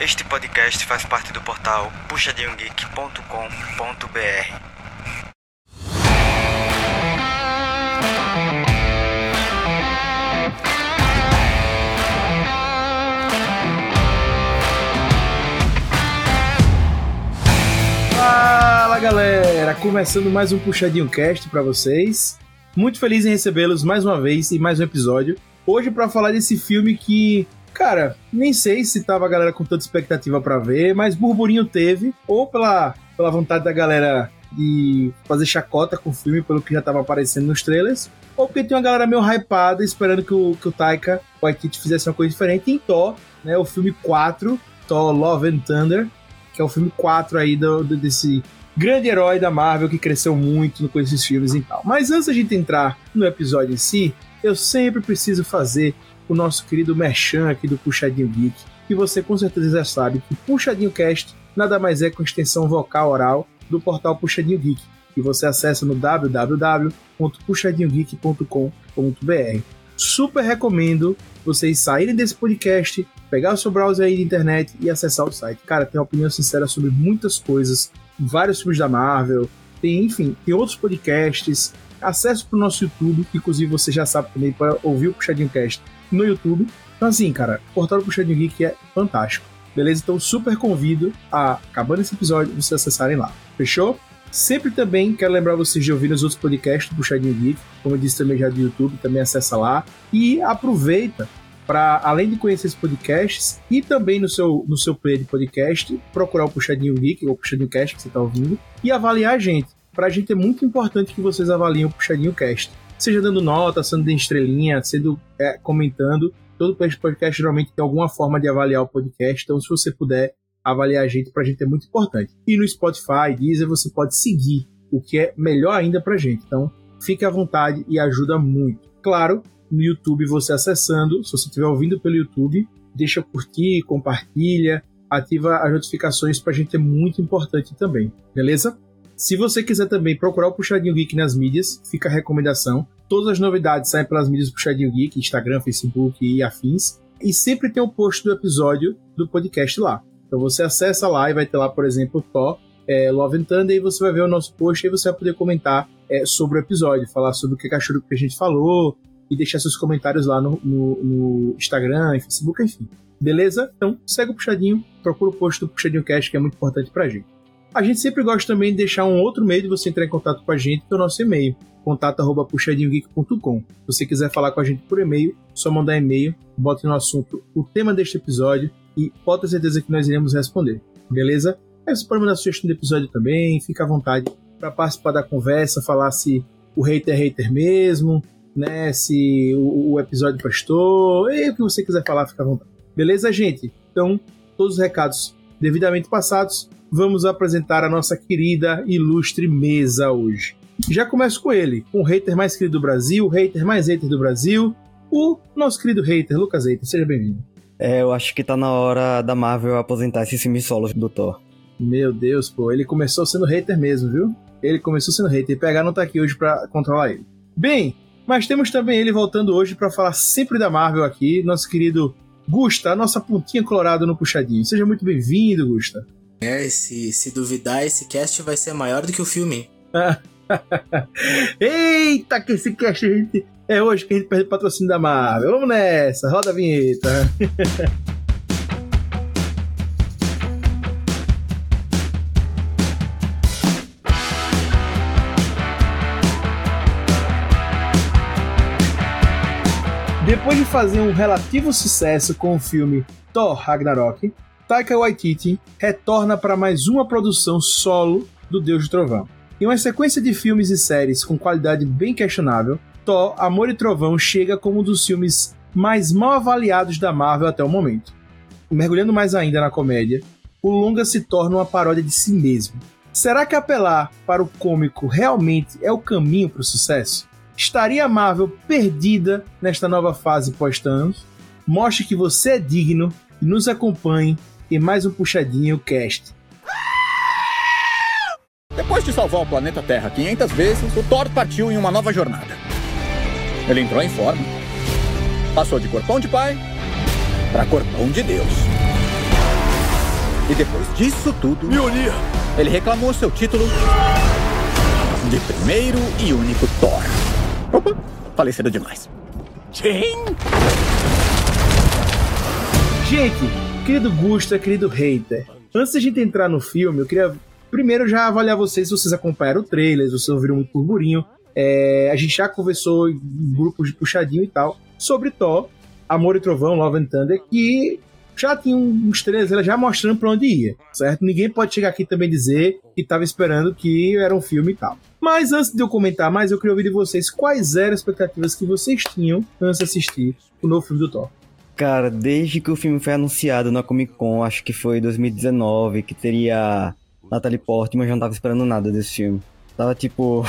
Este podcast faz parte do portal puxadinhogeek.com.br. Fala galera, começando mais um Puxadinho Cast para vocês. Muito feliz em recebê-los mais uma vez em mais um episódio. Hoje para falar desse filme que Cara, nem sei se tava a galera com tanta expectativa para ver, mas burburinho teve, ou pela, pela vontade da galera de fazer chacota com o filme, pelo que já tava aparecendo nos trailers, ou porque tem uma galera meio hypada esperando que o, que o Taika Waititi fizesse uma coisa diferente em Thor, né, o filme 4, Thor Love and Thunder, que é o filme 4 aí do, do, desse grande herói da Marvel que cresceu muito com esses filmes e tal. Mas antes da gente entrar no episódio em si, eu sempre preciso fazer o nosso querido Merchan aqui do Puxadinho Geek, que você com certeza já sabe que Puxadinho Cast nada mais é com extensão vocal oral do portal Puxadinho Geek, que você acessa no www.puxadinhogeek.com.br. Super recomendo vocês saírem desse podcast, pegar o seu browser aí de internet e acessar o site. Cara, tem uma opinião sincera sobre muitas coisas, vários filmes da Marvel, tem, enfim, tem outros podcasts. Acesso para o nosso YouTube, que inclusive você já sabe também para ouvir o Puxadinho Cast no YouTube. Então, assim, cara, o portal do Puxadinho Geek é fantástico. Beleza? Então, super convido a, acabando esse episódio, vocês acessarem lá. Fechou? Sempre também quero lembrar vocês de ouvir os outros podcasts do Puxadinho Geek, como eu disse também já do YouTube, também acessa lá. E aproveita para, além de conhecer esses podcasts, e também no seu, no seu player de podcast, procurar o Puxadinho Geek, ou o Puxadinho Cast que você está ouvindo, e avaliar a gente. Para a gente é muito importante que vocês avaliem o Puxadinho Cast seja dando nota, sendo de estrelinha, sendo é, comentando. Todo podcast geralmente tem alguma forma de avaliar o podcast, então se você puder avaliar a gente, pra gente é muito importante. E no Spotify, Deezer, você pode seguir, o que é melhor ainda pra gente. Então, fique à vontade e ajuda muito. Claro, no YouTube você acessando, se você estiver ouvindo pelo YouTube, deixa curtir, compartilha, ativa as notificações pra gente é muito importante também, beleza? Se você quiser também procurar o Puxadinho Geek nas mídias, fica a recomendação. Todas as novidades saem pelas mídias do Puxadinho Geek, Instagram, Facebook e afins. E sempre tem o um post do episódio do podcast lá. Então você acessa lá e vai ter lá, por exemplo, o Thor, é, Love and Thunder, e você vai ver o nosso post e você vai poder comentar é, sobre o episódio, falar sobre o que que a gente falou e deixar seus comentários lá no, no, no Instagram, Facebook, enfim. Beleza? Então segue o Puxadinho, procura o post do Puxadinho Cast, que é muito importante pra gente. A gente sempre gosta também de deixar um outro meio de você entrar em contato com a gente, que é o nosso e-mail, contato@puxadinhogeek.com. Se você quiser falar com a gente por e-mail, só mandar e-mail, bote no assunto o tema deste episódio e pode ter certeza que nós iremos responder, beleza? Aí você pode mandar sugestão do episódio também, fica à vontade para participar da conversa, falar se o hater é hater mesmo, né? Se o, o episódio prestou, e o que você quiser falar, fica à vontade. Beleza, gente? Então, todos os recados devidamente passados, vamos apresentar a nossa querida, ilustre mesa hoje. Já começo com ele, com o hater mais querido do Brasil, o hater mais hater do Brasil, o nosso querido hater, Lucas Hater. Seja bem-vindo. É, eu acho que tá na hora da Marvel aposentar esse filme solo do Thor. Meu Deus, pô, ele começou sendo hater mesmo, viu? Ele começou sendo hater. E pegar não tá aqui hoje para controlar ele. Bem, mas temos também ele voltando hoje para falar sempre da Marvel aqui, nosso querido Gusta, a nossa pontinha colorada no puxadinho. Seja muito bem-vindo, Gusta. É, se, se duvidar, esse cast vai ser maior do que o filme. Eita, que esse cast a gente... é hoje que a gente perde o patrocínio da Marvel. Vamos nessa, roda a vinheta. Depois de fazer um relativo sucesso com o filme Thor Ragnarok, Taika Waititi retorna para mais uma produção solo do Deus do Trovão. Em uma sequência de filmes e séries com qualidade bem questionável, Thor, Amor e Trovão chega como um dos filmes mais mal avaliados da Marvel até o momento. Mergulhando mais ainda na comédia, o longa se torna uma paródia de si mesmo. Será que apelar para o cômico realmente é o caminho para o sucesso? Estaria a Marvel perdida nesta nova fase pós-Thanos? Mostre que você é digno e nos acompanhe e mais um puxadinho cast. Depois de salvar o planeta Terra 500 vezes, o Thor partiu em uma nova jornada. Ele entrou em forma, passou de corpão de pai para corpão de Deus. E depois disso tudo, Mjolnir! ele reclamou seu título de primeiro e único Thor. Opa, falei cedo demais. Sim! Gente, querido Gusta, querido hater, antes da gente entrar no filme, eu queria primeiro já avaliar vocês se vocês acompanharam o trailer, se vocês ouviram muito burburinho. É, a gente já conversou em grupos de puxadinho e tal sobre Thor, Amor e Trovão, Love and Thunder, que já tinha uns trailers já mostrando pra onde ia, certo? Ninguém pode chegar aqui também dizer que tava esperando que era um filme e tal. Mas antes de eu comentar mais, eu queria ouvir de vocês quais eram as expectativas que vocês tinham antes de assistir o novo filme do Thor. Cara, desde que o filme foi anunciado na Comic Con, acho que foi 2019, que teria Natalie Portman, eu já não tava esperando nada desse filme. Tava tipo.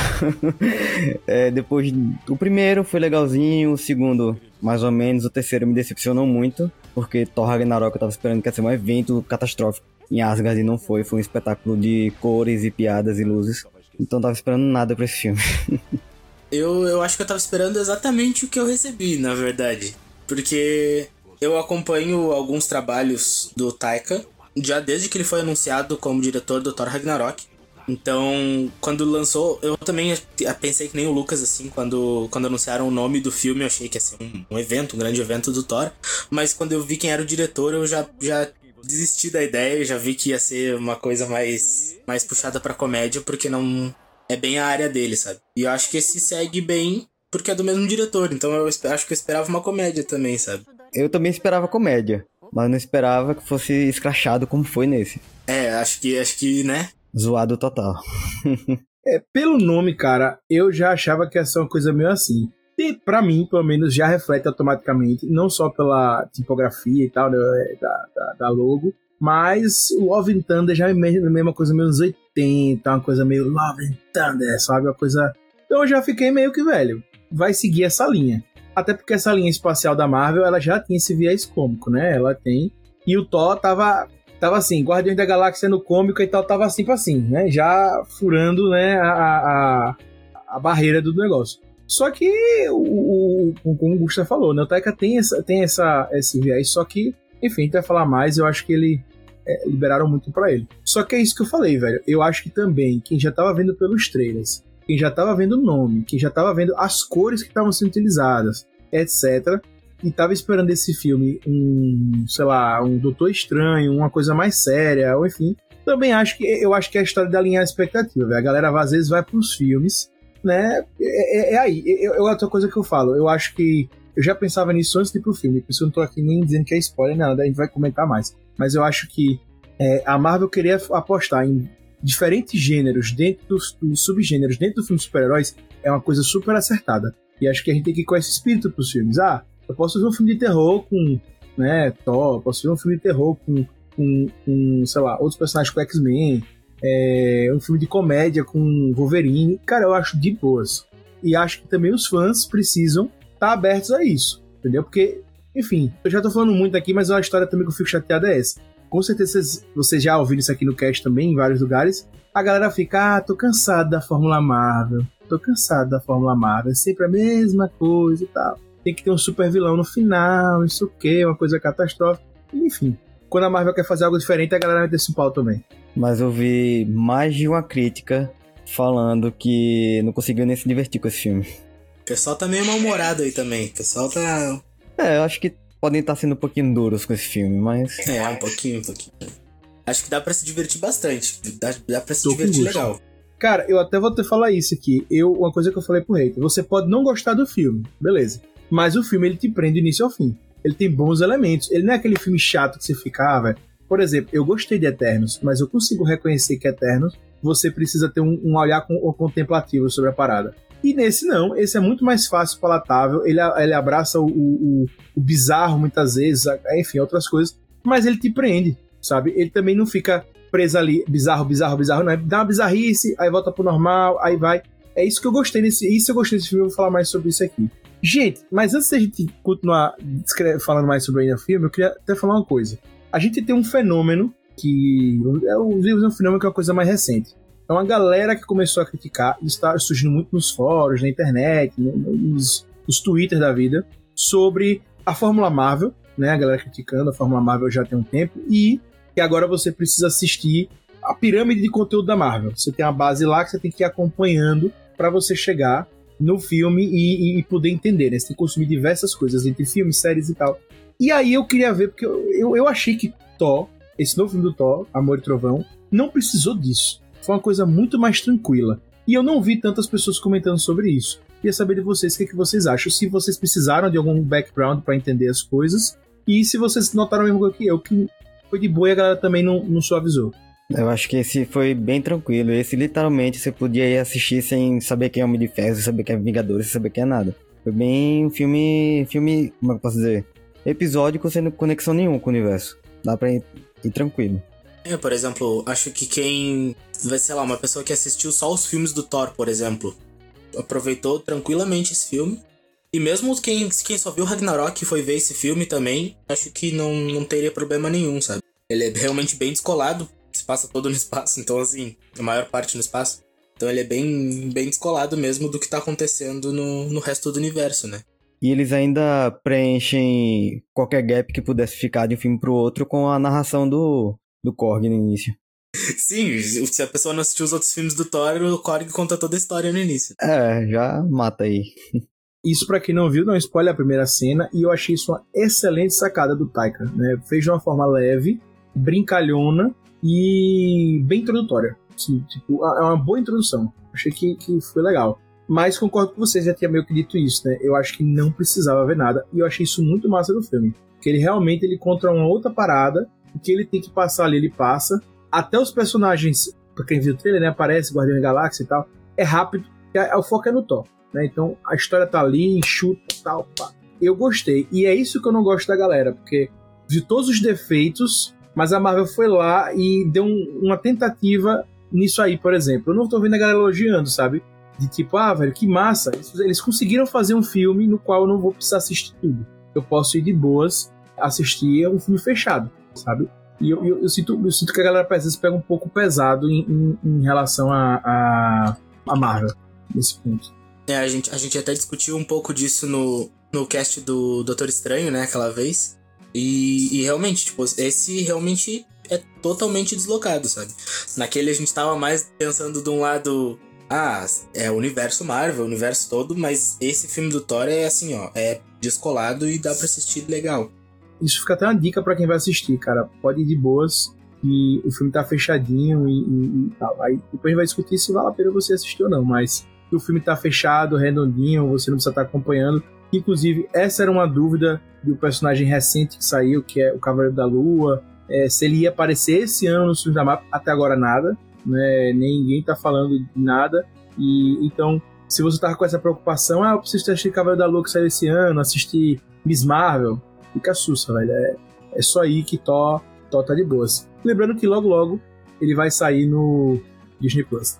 é, depois. O primeiro foi legalzinho, o segundo, mais ou menos, o terceiro me decepcionou muito, porque Thor Ragnarok eu tava esperando que ia ser um evento catastrófico em Asgard e não foi. Foi um espetáculo de cores e piadas e luzes. Então tava esperando nada pra esse filme. Eu, eu acho que eu tava esperando exatamente o que eu recebi, na verdade. Porque eu acompanho alguns trabalhos do Taika, já desde que ele foi anunciado como diretor do Thor Ragnarok. Então, quando lançou, eu também pensei que nem o Lucas, assim, quando, quando anunciaram o nome do filme, eu achei que ia ser um, um evento, um grande evento do Thor. Mas quando eu vi quem era o diretor, eu já, já desisti da ideia, já vi que ia ser uma coisa mais, mais puxada pra comédia, porque não é bem a área dele, sabe? E eu acho que esse segue bem, porque é do mesmo diretor, então eu acho que eu esperava uma comédia também, sabe? Eu também esperava comédia, mas não esperava que fosse escrachado como foi nesse. É, acho que, acho que, né? Zoado total. é, pelo nome, cara, eu já achava que ia ser uma coisa meio assim. E pra mim, pelo menos, já reflete automaticamente, não só pela tipografia e tal, né, da, da, da logo, mas o Love and Thunder já é a mesma coisa meio anos 80, uma coisa meio Love and Thunder, sabe? Uma coisa. Então eu já fiquei meio que, velho, vai seguir essa linha. Até porque essa linha espacial da Marvel, ela já tinha esse viés cômico, né? Ela tem. E o Thor tava tava assim, Guardiões da Galáxia no cômico e tal, tava assim pra assim, né? Já furando, né, a, a, a barreira do negócio. Só que, o, o, como o Gustavo falou, né, o Taika tem, essa, tem essa, esse viés, só que, enfim, a gente vai falar mais, eu acho que ele é, liberaram muito para ele. Só que é isso que eu falei, velho. Eu acho que também, quem já tava vendo pelos trailers, quem já tava vendo o nome, quem já tava vendo as cores que estavam sendo utilizadas, etc., e tava esperando esse filme um, sei lá, um Doutor Estranho, uma coisa mais séria, ou enfim. Também acho que eu acho que é a história de alinhar a expectativa. Véio. A galera às vezes vai pros filmes, né? É, é, é aí. É, é, outra coisa que eu falo. Eu acho que eu já pensava nisso antes de ir pro filme. Por isso eu não tô aqui nem dizendo que é spoiler, nada, a gente vai comentar mais. Mas eu acho que é, a Marvel queria apostar em diferentes gêneros dentro dos, dos subgêneros dentro do filme de super-heróis é uma coisa super acertada. E acho que a gente tem que ir com esse espírito pros filmes. Ah, eu posso ver um filme de terror com, né, Thor, posso ver um filme de terror com, com, com sei lá, outros personagens com X-Men, é, um filme de comédia com Wolverine. Cara, eu acho de boas. E acho que também os fãs precisam estar tá abertos a isso, entendeu? Porque, enfim, eu já tô falando muito aqui, mas a história também que eu fico chateado é essa. Com certeza vocês já ouviram isso aqui no cast também, em vários lugares. A galera fica, ah, tô cansado da Fórmula Marvel, tô cansado da Fórmula Marvel, é sempre a mesma coisa e tal tem que ter um super vilão no final, isso o quê, uma coisa catastrófica. Enfim, quando a Marvel quer fazer algo diferente, a galera vai ter esse pau também. Mas eu vi mais de uma crítica falando que não conseguiu nem se divertir com esse filme. O pessoal tá meio mal-humorado aí também. O pessoal tá. É, eu acho que podem estar sendo um pouquinho duros com esse filme, mas. É, um pouquinho, um pouquinho. Acho que dá pra se divertir bastante. Dá, dá pra se Tô divertir legal. Cara, eu até vou te falar isso aqui. Eu, uma coisa que eu falei pro hater. Você pode não gostar do filme, beleza. Mas o filme ele te prende do início ao fim. Ele tem bons elementos. Ele não é aquele filme chato que você fica, ah. Por exemplo, eu gostei de Eternos, mas eu consigo reconhecer que Eternos você precisa ter um, um olhar contemplativo sobre a parada. E nesse não, esse é muito mais fácil, palatável. Ele, ele abraça o, o, o bizarro muitas vezes, enfim, outras coisas. Mas ele te prende, sabe? Ele também não fica preso ali, bizarro, bizarro, bizarro, não. É, dá uma bizarrice, aí volta pro normal, aí vai. É isso que eu gostei desse. Isso eu gostei desse filme, eu vou falar mais sobre isso aqui. Gente, mas antes da gente continuar falando mais sobre o filme, eu queria até falar uma coisa. A gente tem um fenômeno que. É um fenômeno que é uma coisa mais recente. É uma galera que começou a criticar, está surgindo muito nos fóruns, na internet, nos, nos Twitter da vida, sobre a Fórmula Marvel, né? A galera criticando a Fórmula Marvel já tem um tempo, e que agora você precisa assistir a pirâmide de conteúdo da Marvel. Você tem a base lá que você tem que ir acompanhando para você chegar no filme e, e, poder entender, né? Você tem que consumir diversas coisas entre filmes, séries e tal. E aí eu queria ver, porque eu, eu, eu achei que Thor, esse novo filme do Thor, Amor e Trovão, não precisou disso. Foi uma coisa muito mais tranquila. E eu não vi tantas pessoas comentando sobre isso. Queria saber de vocês o que, é que vocês acham. Se vocês precisaram de algum background para entender as coisas. E se vocês notaram a mesma coisa que eu, que foi de boa e a galera também não, não suavizou. Eu acho que esse foi bem tranquilo. Esse literalmente você podia ir assistir sem saber quem é Homem de Ferro, sem saber quem é Vingadores, sem saber quem é nada. Foi bem um filme. filme. como é que eu posso dizer? Episódico sem conexão nenhuma com o universo. Dá pra ir, ir tranquilo. É, por exemplo, acho que quem. Vai, sei lá, uma pessoa que assistiu só os filmes do Thor, por exemplo, aproveitou tranquilamente esse filme. E mesmo quem, quem só viu Ragnarok e foi ver esse filme também, acho que não, não teria problema nenhum, sabe? Ele é realmente bem descolado se passa todo no espaço, então assim, a maior parte no espaço. Então ele é bem, bem descolado mesmo do que tá acontecendo no, no resto do universo, né? E eles ainda preenchem qualquer gap que pudesse ficar de um filme pro outro com a narração do, do Korg no início. Sim, se a pessoa não assistiu os outros filmes do Thor, o Korg conta toda a história no início. É, já mata aí. Isso, para quem não viu, não spoiler a primeira cena, e eu achei isso uma excelente sacada do Taika. Né? Fez de uma forma leve, brincalhona, e bem introdutória. Assim, tipo, é uma boa introdução. Achei que, que foi legal. Mas concordo com vocês, já tinha meio que dito isso, né? Eu acho que não precisava ver nada. E eu achei isso muito massa no filme. Que ele realmente ele contra uma outra parada. O que ele tem que passar ali, ele passa. Até os personagens, pra quem viu o trailer, né? Aparece Guardião da Galáxia e tal. É rápido. O foco é no Thor. Né? Então a história tá ali, chuta tal. Pá. Eu gostei. E é isso que eu não gosto da galera. Porque de todos os defeitos, mas a Marvel foi lá e deu um, uma tentativa nisso aí, por exemplo. Eu não tô vendo a galera elogiando, sabe? De tipo, ah, velho, que massa. Eles conseguiram fazer um filme no qual eu não vou precisar assistir tudo. Eu posso ir de boas assistir um filme fechado, sabe? E eu, eu, eu, sinto, eu sinto que a galera às vezes pega um pouco pesado em, em, em relação a, a, a, Marvel, nesse ponto. É, a gente, a gente até discutiu um pouco disso no, no cast do Doutor Estranho, né, aquela vez. E, e, realmente, tipo, esse realmente é totalmente deslocado, sabe? Naquele a gente tava mais pensando de um lado. Ah, é o universo Marvel, o universo todo, mas esse filme do Thor é assim, ó, é descolado e dá pra assistir legal. Isso fica até uma dica para quem vai assistir, cara. Pode ir de boas, e o filme tá fechadinho e, e, e, tal. Aí depois vai discutir se vale a pena você assistir ou não, mas o filme tá fechado, redondinho, você não precisa estar tá acompanhando. Inclusive, essa era uma dúvida do personagem recente que saiu, que é o Cavaleiro da Lua. É, se ele ia aparecer esse ano no filme da mapa, até agora nada. Né? Ninguém tá falando de nada. E então, se você tava com essa preocupação, ah, eu preciso assistir Cavaleiro da Lua que saiu esse ano, assistir Miss Marvel, fica sussa, velho. É, é só aí que Thor, Thor tá de boas. Lembrando que logo logo ele vai sair no Disney Plus.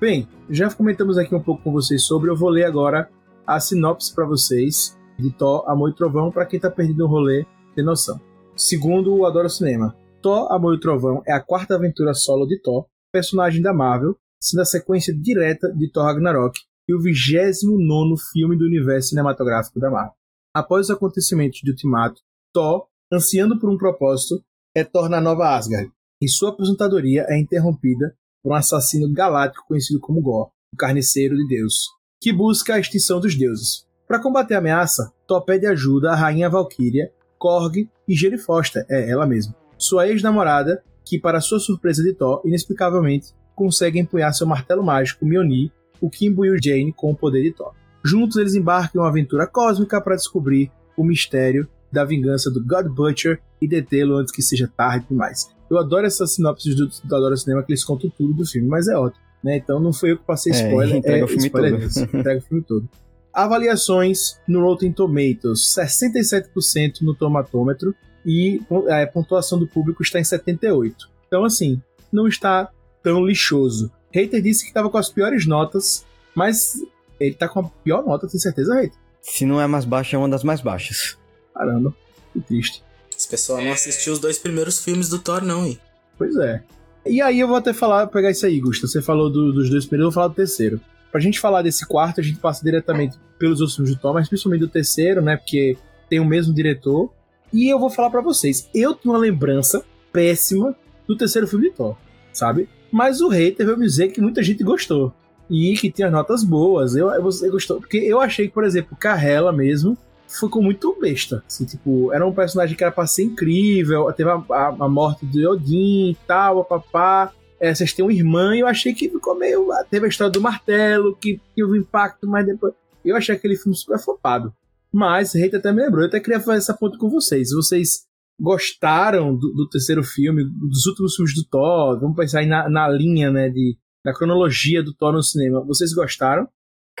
Bem, já comentamos aqui um pouco com vocês sobre, eu vou ler agora a sinopse para vocês de Thor, Amor e Trovão, para quem tá perdido no rolê, tem noção. Segundo o Adoro Cinema, Thor, Amor e Trovão é a quarta aventura solo de Thor, personagem da Marvel, sendo a sequência direta de Thor Ragnarok e o 29 filme do universo cinematográfico da Marvel. Após os acontecimentos de Ultimato, Thor, ansiando por um propósito, retorna à Nova Asgard, e sua aposentadoria é interrompida um assassino galáctico conhecido como Gore, o carniceiro de Deus, que busca a extinção dos deuses. Para combater a ameaça, Thor pede ajuda à rainha Valkyria, Korg e Jane Foster, é ela mesma, sua ex-namorada, que, para sua surpresa de Thor, inexplicavelmente consegue empunhar seu martelo mágico Mjolnir, o que imbuiu Jane com o poder de Thor. Juntos eles embarcam em uma aventura cósmica para descobrir o mistério da vingança do God Butcher e detê-lo antes que seja tarde demais. Eu adoro essas sinopses do, do Adoro Cinema que eles contam tudo do filme, mas é ótimo. Né? Então não foi eu que passei é, spoiler. É, entrega é, o filme spoiler todo. Desse, entrega o filme todo. Avaliações no Rotten Tomatoes: 67% no tomatômetro e a pontuação do público está em 78. Então, assim, não está tão lixoso. Hater disse que estava com as piores notas, mas ele está com a pior nota, tem certeza, Hater? Se não é mais baixa, é uma das mais baixas. Caramba, que triste. Esse pessoal não assistiu os dois primeiros filmes do Thor, não, hein? Pois é. E aí eu vou até falar, pegar isso aí, Gusta. Você falou do, dos dois primeiros, eu vou falar do terceiro. Pra gente falar desse quarto, a gente passa diretamente pelos outros filmes do Thor, mas principalmente do terceiro, né? Porque tem o mesmo diretor. E eu vou falar para vocês, eu tenho uma lembrança péssima do terceiro filme de Thor, sabe? Mas o hater veio me dizer que muita gente gostou. E que tinha notas boas. Eu, eu, eu gostou. Porque eu achei que, por exemplo, Carrela mesmo ficou muito besta. Assim, tipo, era um personagem que era pra ser incrível. Teve a, a, a morte do Odin e tal, papá. É, vocês têm uma irmã e eu achei que ficou meio. Teve a história do martelo, que teve impacto, mas depois. Eu achei aquele filme super flopado. Mas, Rita até me lembrou, eu até queria fazer essa ponta com vocês. Vocês gostaram do, do, terceiro filme, dos últimos filmes do Thor? Vamos pensar aí na, na linha, né, de, da cronologia do Thor no cinema. Vocês gostaram?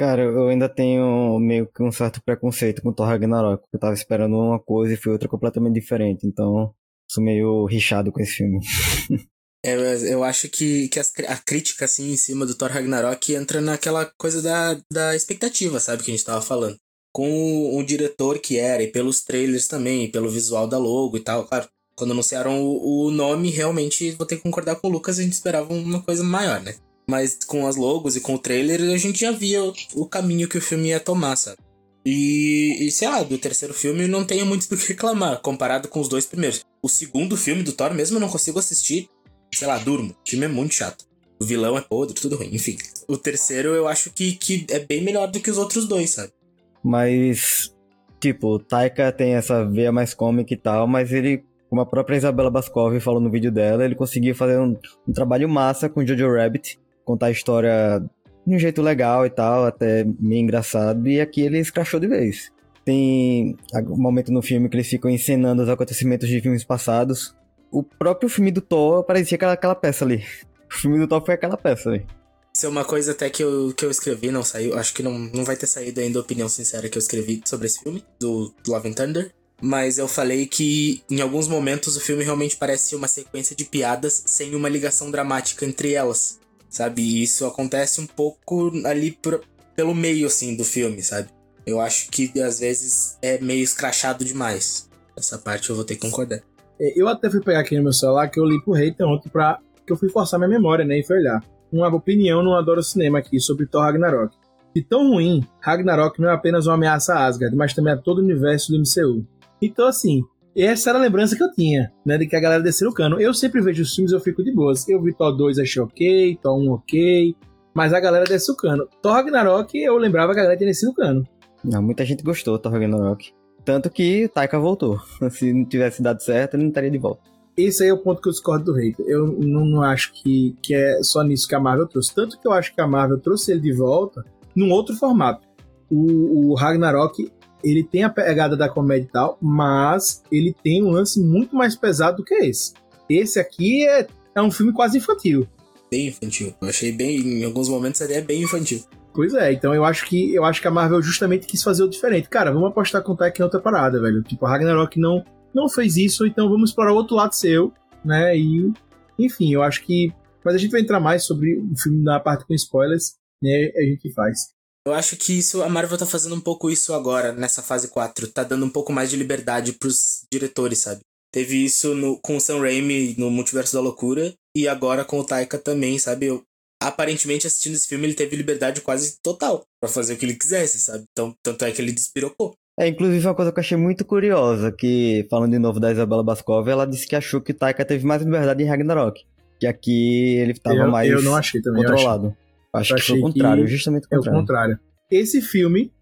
Cara, eu ainda tenho meio que um certo preconceito com Thor Ragnarok. Eu tava esperando uma coisa e foi outra completamente diferente. Então, sou meio rixado com esse filme. É, eu acho que, que as, a crítica, assim, em cima do Thor Ragnarok entra naquela coisa da, da expectativa, sabe? Que a gente tava falando. Com o, o diretor que era, e pelos trailers também, e pelo visual da logo e tal. Claro, quando anunciaram o, o nome, realmente vou ter que concordar com o Lucas, a gente esperava uma coisa maior, né? Mas com as logos e com o trailer, a gente já via o, caminho que o filme ia tomar, sabe? E, e, sei lá, do terceiro filme não tenho muito do que reclamar, comparado com os dois primeiros. O segundo filme do Thor mesmo eu não consigo assistir sei lá, durmo. O filme é muito chato. O vilão é podre, tudo ruim. Enfim. O terceiro eu acho que, que é bem melhor do que os outros dois, sabe? Mas, tipo, o Taika tem essa veia mais cômica e tal, mas ele, como a própria Isabela Bascov falou no vídeo dela, ele conseguiu fazer um, um trabalho massa com Jojo Rabbit, contar a história de um jeito legal e tal, até meio engraçado, e aqui ele escrachou de vez. Tem um momento no filme que eles ficam encenando os acontecimentos de filmes passados, o próprio filme do Thor parecia aquela, aquela peça ali. O filme do Thor foi aquela peça ali. Isso é uma coisa até que eu, que eu escrevi, não saiu. Acho que não, não vai ter saído ainda a opinião sincera que eu escrevi sobre esse filme, do Love and Thunder. Mas eu falei que em alguns momentos o filme realmente parece uma sequência de piadas sem uma ligação dramática entre elas. Sabe? E isso acontece um pouco ali por, pelo meio, assim, do filme, sabe? Eu acho que às vezes é meio escrachado demais. Essa parte eu vou ter que concordar. É, eu até fui pegar aqui no meu celular que eu li pro hater ontem pra. que eu fui forçar minha memória, né? E fui olhar. Uma opinião no Adoro Cinema aqui sobre Thor Ragnarok. De tão ruim, Ragnarok não é apenas uma ameaça a Asgard, mas também a todo o universo do MCU. Então, assim, essa era a lembrança que eu tinha, né? De que a galera desceu o cano. Eu sempre vejo os filmes e eu fico de boas. Eu vi Thor 2, achei ok, Thor 1 ok, mas a galera desceu o cano. Thor Ragnarok, eu lembrava que a galera tinha descido o cano. Não, muita gente gostou do Thor Ragnarok. Tanto que Taika voltou. Se não tivesse dado certo, ele não estaria de volta. Esse aí é o ponto que eu discordo do rei. Eu não, não, acho que, que é só nisso que a Marvel trouxe. Tanto que eu acho que a Marvel trouxe ele de volta num outro formato. O, o Ragnarok, ele tem a pegada da comédia e tal, mas ele tem um lance muito mais pesado do que esse. Esse aqui é, é um filme quase infantil. Bem infantil. Eu achei bem, em alguns momentos até bem infantil. Pois é, então eu acho que eu acho que a Marvel justamente quis fazer o diferente. Cara, vamos apostar com o Taika em outra parada, velho. Tipo, a Ragnarok não, não fez isso, então vamos explorar outro lado seu, né? E, enfim, eu acho que. Mas a gente vai entrar mais sobre o filme na parte com spoilers, né? A gente faz. Eu acho que isso, a Marvel tá fazendo um pouco isso agora, nessa fase 4. Tá dando um pouco mais de liberdade pros diretores, sabe? Teve isso no, com o Sam Raimi no Multiverso da Loucura, e agora com o Taika também, sabe? Eu, aparentemente assistindo esse filme ele teve liberdade quase total para fazer o que ele quisesse, sabe? Então, tanto é que ele despirocou. É, inclusive uma coisa que eu achei muito curiosa, que falando de novo da Isabela Bascov, ela disse que achou que Taika teve mais liberdade em Ragnarok, que aqui ele estava eu, mais eu não achei também, controlado. Acho, acho que foi o contrário, justamente o contrário. É o contrário. Esse filme,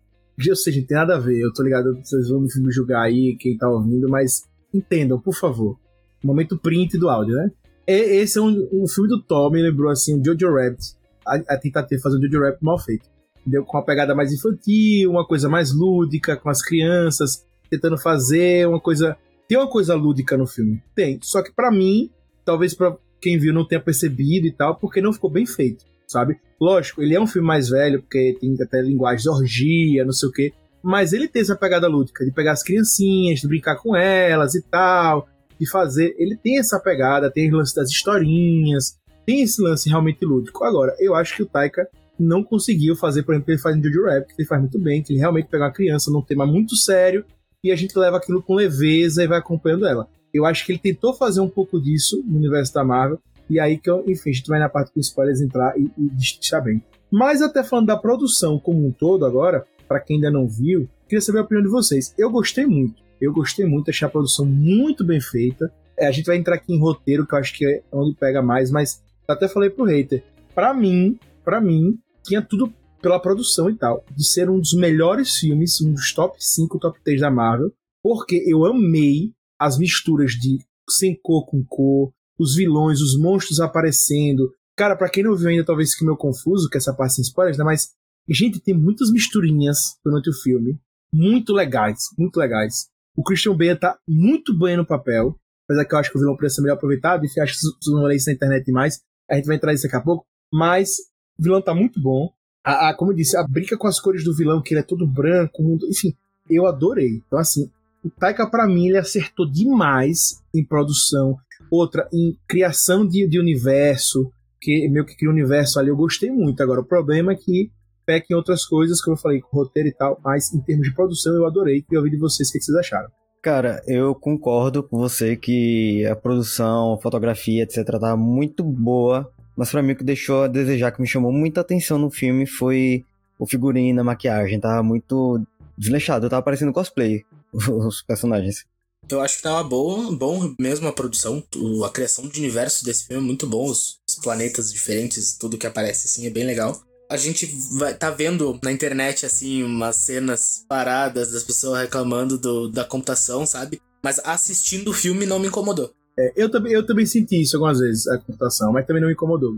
ou seja, não tem nada a ver, eu tô ligado, vocês vão me julgar aí, quem tá ouvindo, mas entendam, por favor. Momento print do áudio, né? É, esse é um, um filme do Tom, me lembrou assim, o Jojo Rabbit. A, a tentativa de fazer um Jojo Rabbit mal feito. Entendeu? Com uma pegada mais infantil, uma coisa mais lúdica, com as crianças, tentando fazer uma coisa. Tem uma coisa lúdica no filme? Tem. Só que para mim, talvez para quem viu não tenha percebido e tal, porque não ficou bem feito, sabe? Lógico, ele é um filme mais velho, porque tem até linguagem de orgia, não sei o quê. Mas ele tem essa pegada lúdica, de pegar as criancinhas, de brincar com elas e tal de fazer. Ele tem essa pegada, tem o lance das historinhas, tem esse lance realmente lúdico. Agora, eu acho que o Taika não conseguiu fazer, por exemplo, ele faz em Jojo Rabbit, que ele faz muito bem, que ele realmente pega uma criança num tema muito sério e a gente leva aquilo com leveza e vai acompanhando ela. Eu acho que ele tentou fazer um pouco disso no universo da Marvel, e aí que, eu, enfim, a gente vai na parte com spoilers entrar e, e destrinchar bem. Mas até falando da produção como um todo agora, para quem ainda não viu, queria saber a opinião de vocês. Eu gostei muito. Eu gostei muito, achei a produção muito bem feita. É, a gente vai entrar aqui em roteiro, que eu acho que é onde pega mais, mas até falei pro hater. Pra mim, para mim, tinha tudo pela produção e tal, de ser um dos melhores filmes, um dos top 5, top 3 da Marvel, porque eu amei as misturas de sem cor com cor, os vilões, os monstros aparecendo. Cara, para quem não viu ainda, talvez fique meio confuso, que essa parte sem spoilers, né? Mas, gente, tem muitas misturinhas durante o filme, muito legais, muito legais. O Christian Bale tá muito bem no papel, apesar que eu acho que o vilão poderia ser melhor aproveitado, enfim, acho que vocês vão isso na internet demais, a gente vai entrar nisso daqui a pouco, mas o vilão tá muito bom. A, a, como eu disse, a brinca com as cores do vilão, que ele é todo branco, enfim, eu adorei. Então, assim, o Taika, para mim, ele acertou demais em produção. Outra, em criação de, de universo, que meio que cria um universo ali, eu gostei muito. Agora, o problema é que peca em outras coisas, como eu falei, com roteiro e tal, mas em termos de produção eu adorei. Queria ouvir de vocês o que vocês acharam. Cara, eu concordo com você que a produção, fotografia, etc, tá muito boa, mas para mim o que deixou a desejar, que me chamou muita atenção no filme foi o figurino, a maquiagem, tava muito desleixado, tava parecendo cosplay, os personagens. Eu acho que tava bom, bom mesmo a produção, a criação de universo desse filme é muito bom, os, planetas diferentes, tudo que aparece assim é bem legal a gente vai tá vendo na internet assim umas cenas paradas das pessoas reclamando do, da computação, sabe? Mas assistindo o filme não me incomodou. É, eu, também, eu também senti isso algumas vezes, a computação, mas também não me incomodou.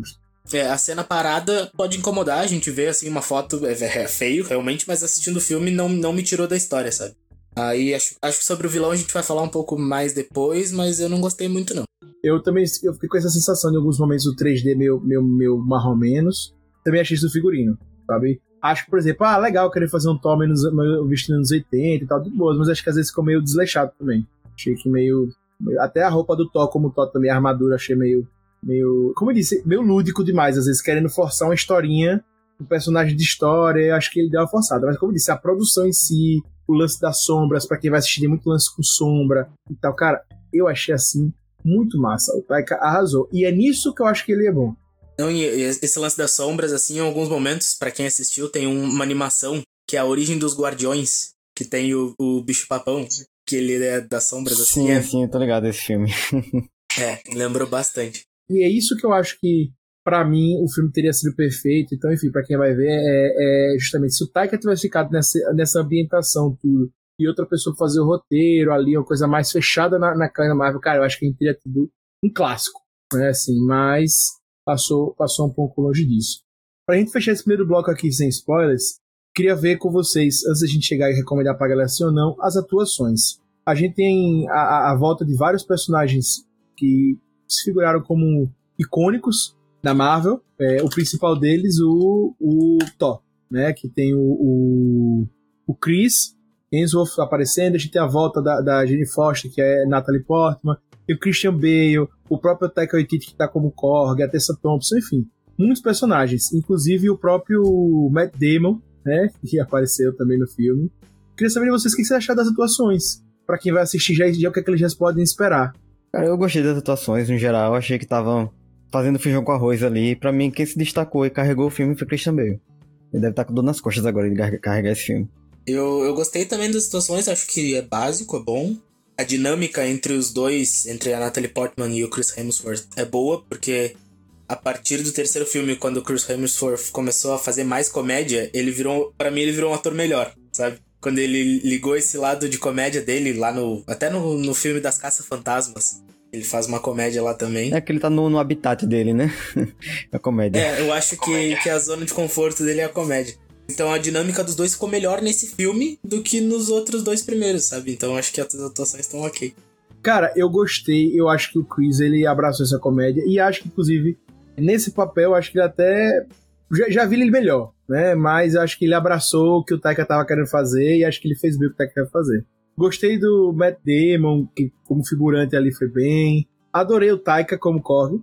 É, a cena parada pode incomodar, a gente vê assim uma foto, é, é, feio realmente, mas assistindo o filme não, não me tirou da história, sabe? Aí acho, acho que sobre o vilão a gente vai falar um pouco mais depois, mas eu não gostei muito não. Eu também eu fiquei com essa sensação de alguns momentos do 3D meio, meio, meio menos também achei isso do figurino, sabe? Acho que, por exemplo, ah, legal querer fazer um Thor menos, vestido nos 80 e tal, de boas, mas acho que às vezes ficou meio desleixado também. Achei que meio. Até a roupa do Thor, como o Thor também, a armadura, achei meio. meio como eu disse, meio lúdico demais, às vezes querendo forçar uma historinha, um personagem de história, acho que ele deu uma forçada. Mas como eu disse, a produção em si, o lance das sombras, para quem vai assistir, tem muito lance com sombra e tal, cara, eu achei assim muito massa. O Taika arrasou. E é nisso que eu acho que ele é bom. Não, esse lance das sombras, assim, em alguns momentos, para quem assistiu, tem uma animação que é a origem dos Guardiões, que tem o, o bicho papão, que ele é das sombras, assim. Sim, é... sim, tô ligado esse filme. é, lembrou bastante. E é isso que eu acho que, para mim, o filme teria sido perfeito. Então, enfim, para quem vai ver, é, é, justamente se o Taika tivesse ficado nessa, nessa ambientação tudo, e outra pessoa fazer o roteiro ali, uma coisa mais fechada na, na Marvel, cara, eu acho que a gente teria tido um clássico, né, assim, mas passou, passou um pouco longe disso. Pra gente fechar esse primeiro bloco aqui sem spoilers, queria ver com vocês, antes da gente chegar e recomendar pra galera sim ou não, as atuações. A gente tem a, a volta de vários personagens que se figuraram como icônicos da Marvel. É, o principal deles, o, o Thor, né? Que tem o, o, o Chris Hemsworth aparecendo. A gente tem a volta da, da Jane Foster, que é Natalie Portman. Tem o Christian Bale, o próprio Taika Waititi que tá como Korg, a Tessa Thompson, enfim. Muitos personagens, inclusive o próprio Matt Damon, né, que apareceu também no filme. Queria saber de vocês o que vocês acharam das atuações. para quem vai assistir já, já o que, é que eles já podem esperar. Cara, eu gostei das atuações no geral, achei que estavam fazendo feijão com arroz ali. Para mim, quem se destacou e carregou o filme foi Christian Bale. Ele deve estar tá com dor nas costas agora de carregar esse filme. Eu, eu gostei também das situações, acho que é básico, é bom a dinâmica entre os dois, entre a Natalie Portman e o Chris Hemsworth, é boa, porque a partir do terceiro filme, quando o Chris Hemsworth começou a fazer mais comédia, ele virou, para mim, ele virou um ator melhor, sabe? Quando ele ligou esse lado de comédia dele lá no. Até no, no filme das Caça-Fantasmas. Ele faz uma comédia lá também. É que ele tá no, no habitat dele, né? a comédia. É, eu acho que, que a zona de conforto dele é a comédia. Então a dinâmica dos dois ficou melhor nesse filme do que nos outros dois primeiros, sabe? Então acho que as atuações estão ok. Cara, eu gostei. Eu acho que o Chris ele abraçou essa comédia e acho que inclusive nesse papel acho que ele até já, já vi ele melhor, né? Mas acho que ele abraçou o que o Taika tava querendo fazer e acho que ele fez bem o que o Taika quer fazer. Gostei do Matt Damon, que como figurante ali foi bem. Adorei o Taika como Korg.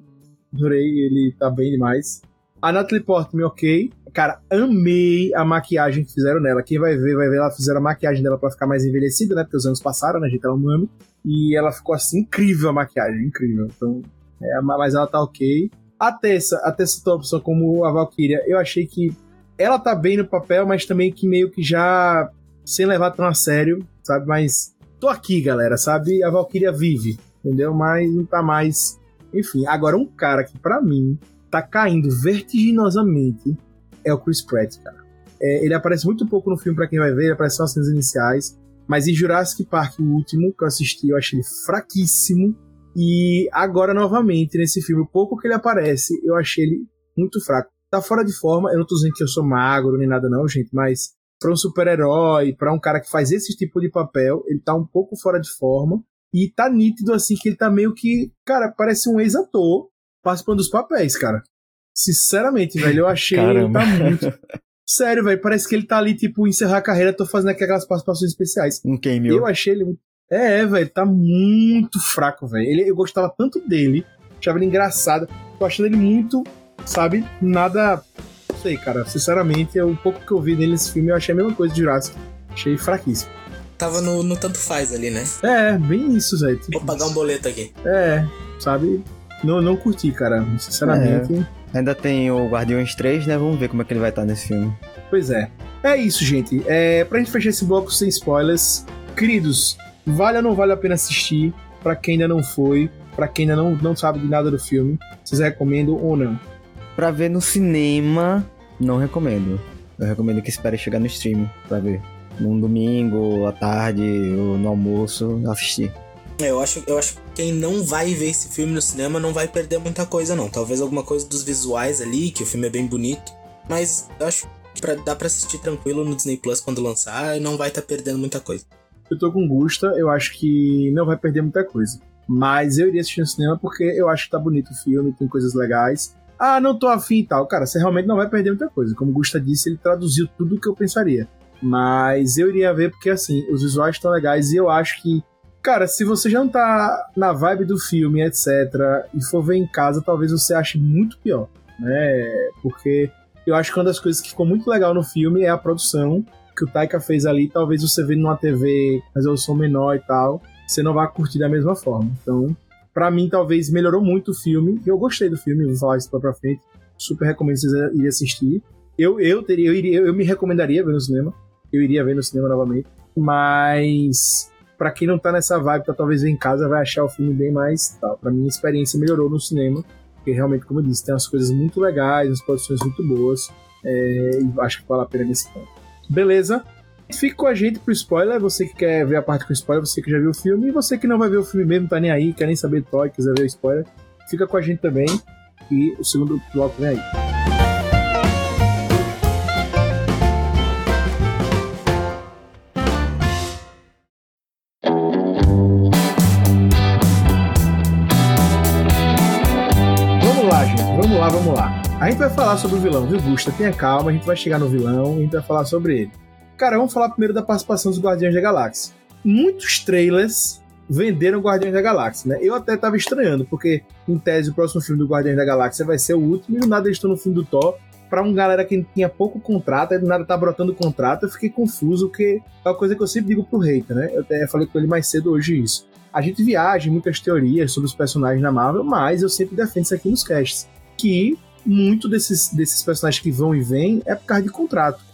Adorei, ele tá bem demais. A Natalie Portman, ok. Cara, amei a maquiagem que fizeram nela. Quem vai ver, vai ver, ela fizeram a maquiagem dela para ficar mais envelhecida, né? Porque os anos passaram, né? A gente era humano. E ela ficou assim, incrível a maquiagem, incrível. Então, é, mas ela tá ok. A Tessa, a Tessa Thompson como a Valkyria, eu achei que ela tá bem no papel, mas também que meio que já sem levar tão a sério, sabe? Mas tô aqui, galera, sabe? A Valkyria vive. entendeu? Mas não tá mais. Enfim, agora um cara que pra mim tá caindo vertiginosamente é o Chris Pratt, cara. É, ele aparece muito pouco no filme pra quem vai ver, ele aparece só nas cenas iniciais. Mas em Jurassic Park, o último que eu assisti, eu achei ele fraquíssimo. E agora, novamente, nesse filme, o pouco que ele aparece, eu achei ele muito fraco. Tá fora de forma, eu não tô dizendo que eu sou magro nem nada, não, gente, mas para um super-herói, para um cara que faz esse tipo de papel, ele tá um pouco fora de forma. E tá nítido, assim, que ele tá meio que. Cara, parece um ex-ator participando dos papéis, cara. Sinceramente, velho, eu achei Caramba. ele tá muito. Sério, velho, parece que ele tá ali, tipo, encerrar a carreira, tô fazendo aquelas participações especiais. Um cameo. Eu achei ele. muito- É, velho, tá muito fraco, velho. Eu gostava tanto dele, achava ele engraçado. Tô achando ele muito, sabe, nada. Não sei, cara. Sinceramente, o pouco que eu vi dele nesse filme, eu achei a mesma coisa de Jurassic. Achei fraquíssimo. Tava no, no tanto faz ali, né? É, bem isso, velho. Vou pagar um boleto aqui. É, sabe? Não, não curti, cara. Sinceramente. Ainda tem o Guardiões 3, né? Vamos ver como é que ele vai estar nesse filme. Pois é. É isso, gente. É, pra gente fechar esse bloco sem spoilers, queridos, vale ou não vale a pena assistir? Pra quem ainda não foi, pra quem ainda não, não sabe de nada do filme, vocês recomendam ou não? Pra ver no cinema, não recomendo. Eu recomendo que espere chegar no stream pra ver. Num domingo, à tarde, ou no almoço, assistir. É, eu acho, eu acho que quem não vai ver esse filme no cinema não vai perder muita coisa, não. Talvez alguma coisa dos visuais ali, que o filme é bem bonito. Mas eu acho que pra, dá pra assistir tranquilo no Disney Plus quando lançar e não vai estar perdendo muita coisa. Eu tô com Gusta, eu acho que não vai perder muita coisa. Mas eu iria assistir no cinema porque eu acho que tá bonito o filme, tem coisas legais. Ah, não tô afim e tal. Cara, você realmente não vai perder muita coisa. Como o Gusta disse, ele traduziu tudo o que eu pensaria. Mas eu iria ver porque, assim, os visuais estão legais e eu acho que, cara, se você já não tá na vibe do filme, etc., e for ver em casa, talvez você ache muito pior, né? Porque eu acho que uma das coisas que ficou muito legal no filme é a produção que o Taika fez ali. Talvez você vê numa TV resolução menor e tal, você não vai curtir da mesma forma. Então, pra mim, talvez melhorou muito o filme. Eu gostei do filme, vou falar isso pra frente. Super recomendo vocês irem assistir. Eu, eu teria, eu iria, eu me recomendaria ver no cinema. Eu iria ver no cinema novamente. Mas pra quem não tá nessa vibe, tá talvez em casa, vai achar o filme bem mais tal. Pra mim, a experiência melhorou no cinema. Porque realmente, como eu disse, tem umas coisas muito legais, umas produções muito boas. É, e acho que vale a pena nesse ponto. Beleza? Fique com a gente pro spoiler, você que quer ver a parte com spoiler, você que já viu o filme, e você que não vai ver o filme mesmo, tá nem aí, quer nem saber de toy, quiser ver o spoiler, fica com a gente também. E o segundo bloco vem aí. Vamos lá. Vamos lá, vamos lá. A gente vai falar sobre o vilão, viu, Gusta? Tenha calma, a gente vai chegar no vilão e a gente vai falar sobre ele. Cara, vamos falar primeiro da participação dos Guardiões da Galáxia. Muitos trailers venderam Guardiões da Galáxia, né? Eu até tava estranhando, porque em tese o próximo filme do Guardiões da Galáxia vai ser o último e do nada eles estão no filme do Thor. Pra um galera que tinha pouco contrato, aí do nada tá brotando contrato, eu fiquei confuso, porque é uma coisa que eu sempre digo pro hater, né? Eu até falei com ele mais cedo hoje isso. A gente viaja em muitas teorias sobre os personagens da Marvel, mas eu sempre defendo isso aqui nos casts. Que muito desses, desses personagens que vão e vêm é por causa de contrato.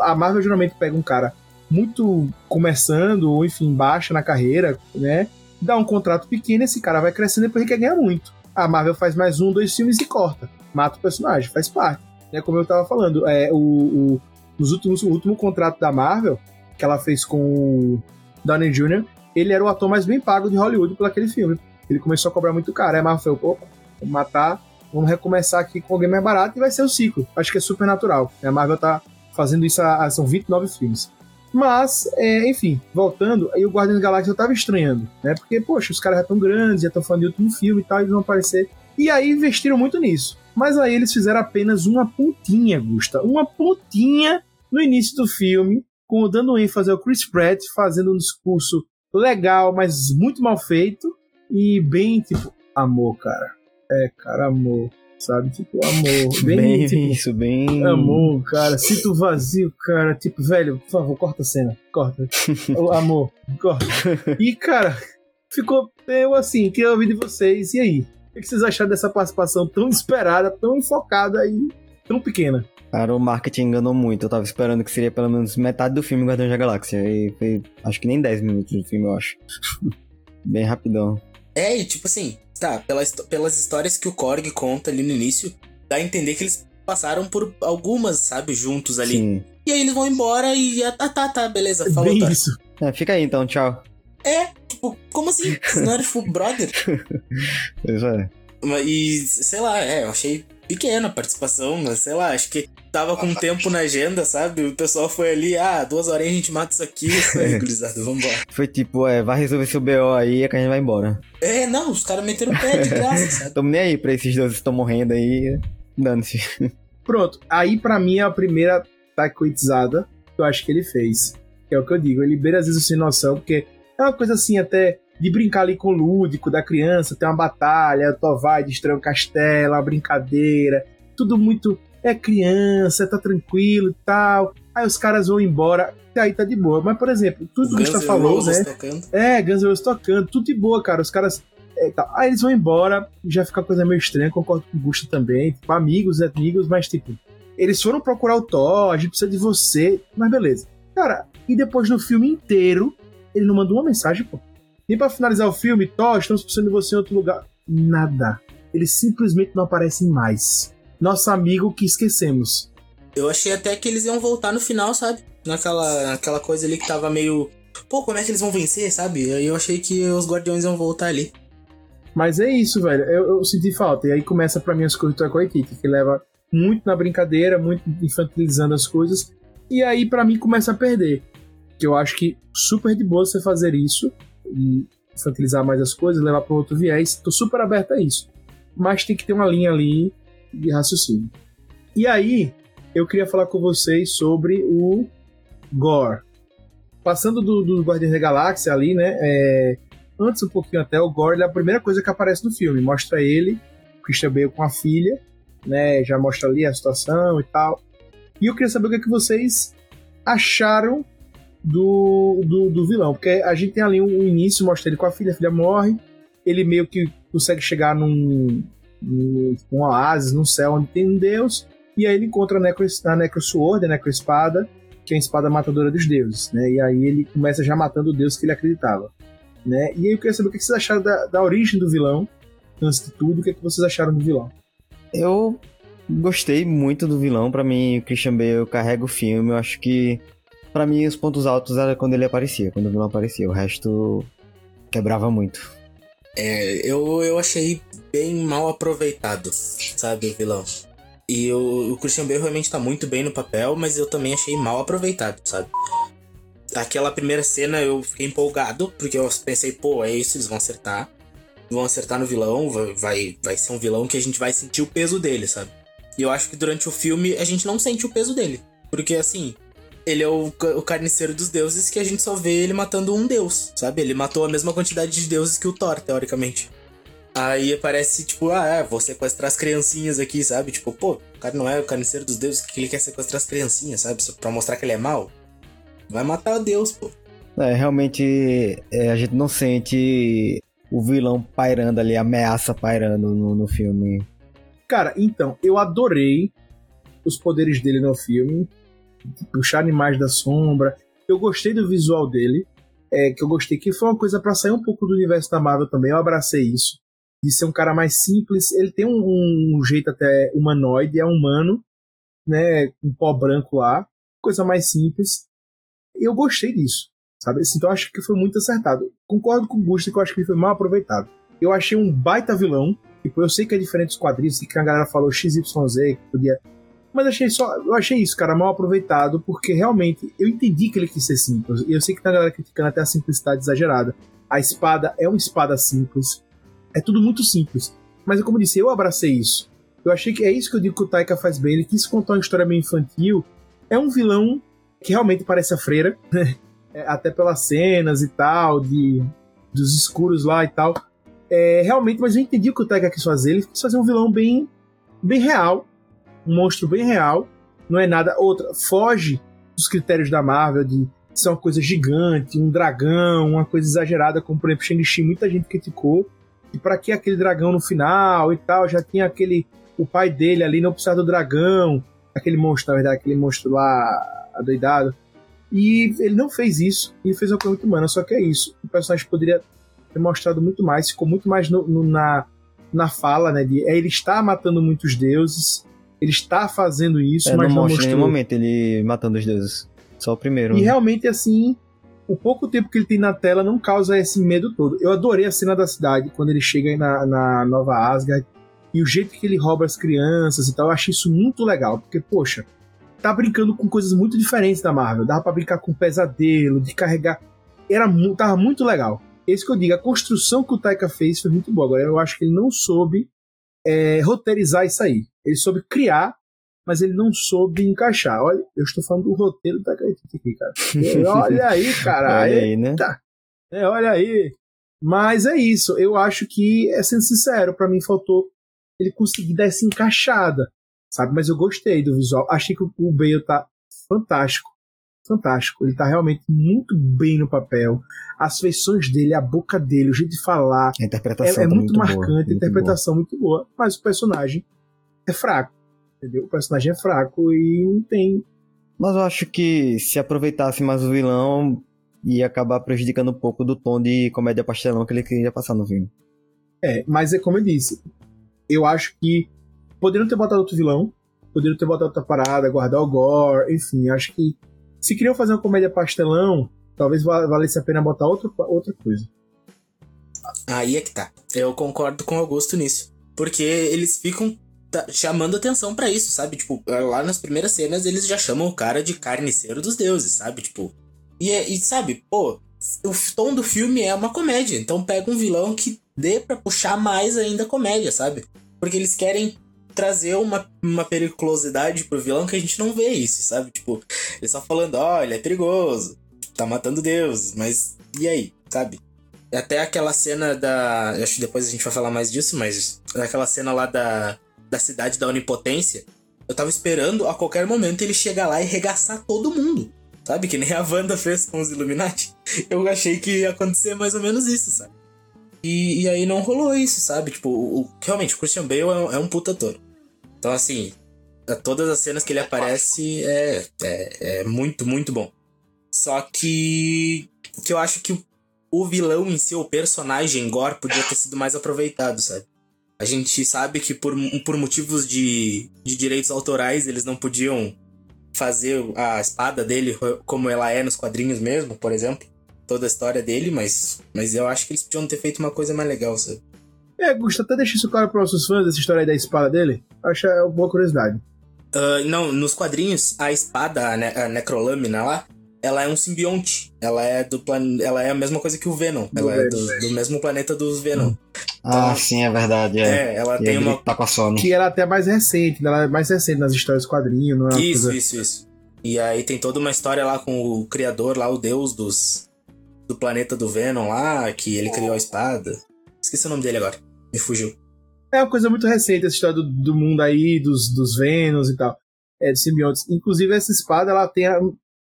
A Marvel geralmente pega um cara muito começando, ou enfim, baixa na carreira, né? Dá um contrato pequeno, esse cara vai crescendo e depois ele quer ganhar muito. A Marvel faz mais um, dois filmes e corta. Mata o personagem, faz parte. É como eu tava falando, é, o, o, nos últimos, o último contrato da Marvel, que ela fez com o Downey Jr., ele era o ator mais bem pago de Hollywood por aquele filme. Ele começou a cobrar muito caro. Aí a Marvel falou, opa, vamos matar, vamos recomeçar aqui com alguém mais barato e vai ser o ciclo. Acho que é super natural. A Marvel tá fazendo isso há- são 29 filmes. Mas, é, enfim, voltando, aí o Guardiões da Galáxia eu tava estranhando, né? Porque, poxa, os caras já estão grandes, já estão falando de último filme e tal, eles vão aparecer. E aí investiram muito nisso. Mas aí eles fizeram apenas uma pontinha, Gusta. Uma pontinha no início do filme, com dando ênfase ao Chris Pratt fazendo um discurso legal, mas muito mal feito. E bem, tipo, amor, cara. É, cara, amor. Sabe? Tipo, amor. Bem, Bem, tipo, isso, bem. Amor, cara, sinto vazio, cara. Tipo, velho, por favor, corta a cena. Corta. Amor, corta. E, cara, ficou eu assim, queria ouvir de vocês. E aí? O que vocês acharam dessa participação tão esperada, tão enfocada e tão pequena? Cara, o marketing enganou muito. Eu tava esperando que seria pelo menos metade do filme Guardiões da Galáxia. E foi, acho que nem 10 minutos do filme, eu acho. Bem rapidão. É, e tipo assim, tá, pelas, pelas histórias que o Korg conta ali no início, dá a entender que eles passaram por algumas, sabe, juntos ali. Sim. E aí eles vão embora e. Ah, tá, tá, tá, beleza, falou, Bem Thor. isso. É, fica aí então, tchau. É, tipo, como assim? Vocês não eram, tipo, brother? Pois é. Mas- E, sei lá, é, eu achei pequena a participação, mas sei lá, acho que tava com tempo na agenda, sabe? O pessoal foi ali, ah, duas horinhas a gente mata isso aqui, isso aí, gurizada, vambora. Foi tipo, é, vai resolver seu BO aí que a gente vai embora. É, não, os caras meteram o pé de graça, sabe? Tamo nem aí pra esses deuses que estão morrendo aí. Dane-se. Pronto, aí pra mim é a primeira tacoitizada que eu acho que ele fez. Que é o que eu digo, ele beira às vezes sem noção, porque é uma coisa assim até de brincar ali com o lúdico da criança, tem uma batalha, o Thor vai, destrói um castelo, uma brincadeira, tudo muito. É criança, tá tranquilo e tal. Aí os caras vão embora, e aí tá de boa. Mas, por exemplo, tudo que o Guns Gustavo N' falou, né? tocando. É, Guns N' Roses tocando, tudo de boa, cara. Os caras. é, tá. Aí eles vão embora, já fica uma coisa meio estranha, concordo com o Gusta também. Tipo, amigos, amigos, mas tipo, eles foram procurar o Thor, a gente precisa de você, mas beleza. Cara, e depois no filme inteiro, ele não mandou uma mensagem, pô. Nem pra finalizar o filme, Thor, estamos precisando de você em outro lugar. Nada. Eles simplesmente não aparecem mais. Nosso amigo que esquecemos. Eu achei até que eles iam voltar no final, sabe? Naquela, naquela coisa ali que tava meio. Pô, como é que eles vão vencer, sabe? Aí eu achei que os guardiões iam voltar ali. Mas é isso, velho. Eu, eu senti falta. E aí começa pra mim as coisas Taika Waititi, que leva muito na brincadeira, muito infantilizando as coisas. E aí pra mim começa a perder. Que eu acho que super de boa você fazer isso e infantilizar mais as coisas, levar para outro viés. Tô super aberto a isso. Mas tem que ter uma linha ali de raciocínio. E aí, eu queria falar com vocês sobre o Gore. Passando do, do Guardiões da Galáxia ali, né? é, antes um pouquinho até, o Gore é a primeira coisa que aparece no filme. Mostra ele, Christian Bale com a filha, né? Já mostra ali a situação e tal. E eu queria saber o que, é que vocês acharam do, do, do vilão. Porque a gente tem ali um, um início, mostra ele com a filha, a filha morre. Ele meio que consegue chegar num, num, num oásis, num céu onde tem um deus. E aí ele encontra a Necro, a Necro Sword, a Necro Espada, que é a espada matadora dos deuses, né? E aí ele começa já matando o deus que ele acreditava, né? E aí eu queria saber o que vocês acharam da, da origem do vilão, antes de tudo, o que, é que vocês acharam do vilão? Eu gostei muito do vilão. Pra mim, o Christian Bale carrega o filme. Eu acho que, pra mim, os pontos altos era quando ele aparecia, quando o vilão aparecia. O resto quebrava muito. É, eu, eu achei bem mal aproveitado, sabe, o vilão. E o, o Christian Bale realmente tá muito bem no papel, mas eu também achei mal aproveitado, sabe? Aquela primeira cena eu fiquei empolgado, porque eu pensei, pô, é isso, eles vão acertar. Vão acertar no vilão, vai, vai ser um vilão que a gente vai sentir o peso dele, sabe? E eu acho que durante o filme a gente não sente o peso dele. Porque assim, ele é o, o carniceiro dos deuses que a gente só vê ele matando um deus, sabe? Ele matou a mesma quantidade de deuses que o Thor, teoricamente. Aí parece, tipo, ah, é, vou sequestrar as criancinhas aqui, sabe? Tipo, pô, o cara não é o carniceiro dos deuses, que ele quer sequestrar as criancinhas, sabe? Só pra mostrar que ele é mau. Vai matar o deus, pô. É, realmente é, a gente não sente o vilão pairando ali, a ameaça pairando no, no filme. Cara, então, eu adorei os poderes dele no filme. Puxar animais da sombra. Eu gostei do visual dele. É, que eu gostei, que foi uma coisa pra sair um pouco do universo da Marvel também. Eu abracei isso. De ser um cara mais simples. Ele tem um, um jeito até humanoide, é humano, né? Um pó branco lá. Coisa mais simples. Eu gostei disso. Sabe? Assim, então acho que foi muito acertado. Concordo com o Gusto que eu acho que ele foi mal aproveitado. Eu achei um baita vilão. Tipo, eu sei que é diferente dos quadrinhos, que a galera falou XYZ, que podia. Mas achei só. Eu achei isso, cara, mal aproveitado, porque realmente eu entendi que ele quis ser simples. E eu sei que tá a galera criticando até a simplicidade exagerada. A espada é uma espada simples. É tudo muito simples. Mas como eu disse, eu abracei isso. Eu achei que é isso que eu digo que o Taika faz bem. Ele quis contar uma história meio infantil. É um vilão que realmente parece a freira, né? É, até pelas cenas e tal, de dos escuros lá e tal. É, realmente, mas eu entendi o que o Taika quis fazer. Ele quis fazer um vilão bem, bem real, um monstro bem real. Não é nada outra. Foge dos critérios da Marvel de ser uma coisa gigante, um dragão, uma coisa exagerada, como por exemplo Shang-Chi, muita gente criticou. E para que aquele dragão no final e tal? Já tinha aquele o pai dele ali não precisava do dragão, aquele monstro, na verdade, aquele monstro lá adoidado. E ele não fez isso, ele fez uma coisa muito humana, só que é isso. O personagem poderia ter mostrado muito mais, ficou muito mais no, no, na, na fala, né? De, é, ele está matando muitos deuses, ele está fazendo isso, É, mas não não mostra em mostrou. nenhum momento ele matando os deuses. Só o primeiro. E né? realmente, assim, o pouco tempo que ele tem na tela não causa esse medo todo. Eu adorei a cena da cidade, quando ele chega na, na Nova Asgard, e o jeito que ele rouba as crianças e tal, eu achei isso muito legal, porque, poxa, tá brincando com coisas muito diferentes da Marvel. Dava pra brincar com pesadelo, de carregar. Era, tava muito legal. Esse que eu digo, a construção que o Taika fez foi muito boa. Agora, eu acho que ele não soube é, roteirizar isso aí. Ele soube criar, mas ele não soube encaixar. Olha, eu estou falando do roteiro do Taika Waititi aqui, cara. É, Olha aí, cara. Olha aí, né? Eita. É, olha aí. Mas é isso. Eu acho que, é sendo sincero, pra mim faltou ele conseguir dar essa encaixada, sabe? Mas eu gostei do visual. Achei que o Bale tá fantástico. Fantástico. Ele tá realmente muito bem no papel. As feições dele, a boca dele, o jeito de falar. A interpretação É, é tá muito, boa, marcante, a muito interpretação muito boa. Mas o personagem é fraco. Entendeu? O personagem é fraco e não tem. Mas eu acho que se aproveitasse mais o vilão, ia acabar prejudicando um pouco do tom de comédia pastelão que ele queria passar no filme. É, mas é como eu disse. Eu acho que poderiam ter botado outro vilão, poderiam ter botado outra parada, guardar o gore, enfim, acho que se queriam fazer uma comédia pastelão, talvez val- valesse a pena botar outra, outra coisa. Aí é que tá. Eu concordo com o Augusto nisso. Porque eles ficam tá, chamando atenção pra isso, sabe? Tipo, lá nas primeiras cenas eles já chamam o cara de carniceiro dos deuses, sabe? Tipo. E, é- e sabe, pô, o tom do filme é uma comédia. Então pega um vilão que dê pra puxar mais ainda a comédia, sabe? Porque eles querem trazer uma, uma periculosidade pro vilão que a gente não vê isso, sabe? Tipo, eles só falando, ó, ele é perigoso, tá matando deuses, mas e aí, sabe? Até aquela cena da. Acho que depois a gente vai falar mais disso, mas. Aquela cena lá da, da cidade da onipotência. Eu tava esperando a qualquer momento ele chegar lá e regaçar todo mundo. Sabe? Que nem a Wanda fez com os Illuminati. Eu achei que ia acontecer mais ou menos isso, sabe? E, e aí não rolou isso, sabe? Tipo, o, o- realmente, o Christian Bale é, um- é um puta ator. Então, assim, todas as cenas que ele aparece é, é, é muito, muito bom. Só que. que eu acho que o, o vilão em si, o personagem Gore, podia ter sido mais aproveitado, sabe? A gente sabe que por, por motivos de, de direitos autorais eles não podiam fazer a espada dele como ela é nos quadrinhos mesmo, por exemplo. Toda a história dele, mas, mas eu acho que eles podiam ter feito uma coisa mais legal, sabe? É, Gusta, até deixa isso claro para nossos fãs dessa história aí da espada dele. Acho é uma boa curiosidade. Ah, não, nos quadrinhos, a espada, a, ne a necrolâmina lá, ela é um simbionte. Ela é do plan... ela é a mesma coisa que o Venom. Do ela é Venom, do, do mesmo planeta dos Venom. Ah, sim, é verdade. É. É, ela E tem uma. tá com a Sony. Que ela é até mais recente, né? ela é mais recente nas histórias do quadrinho, não é Isso, coisa- isso, isso. E aí tem toda uma história lá com o criador lá, o deus dos. Do planeta do Venom lá, que ele criou a espada. Esqueci o nome dele agora. Me fugiu. É uma coisa muito recente essa história do, do mundo aí, dos, dos Vênus e tal. É, dos simbiontes. Inclusive, essa espada, ela tem.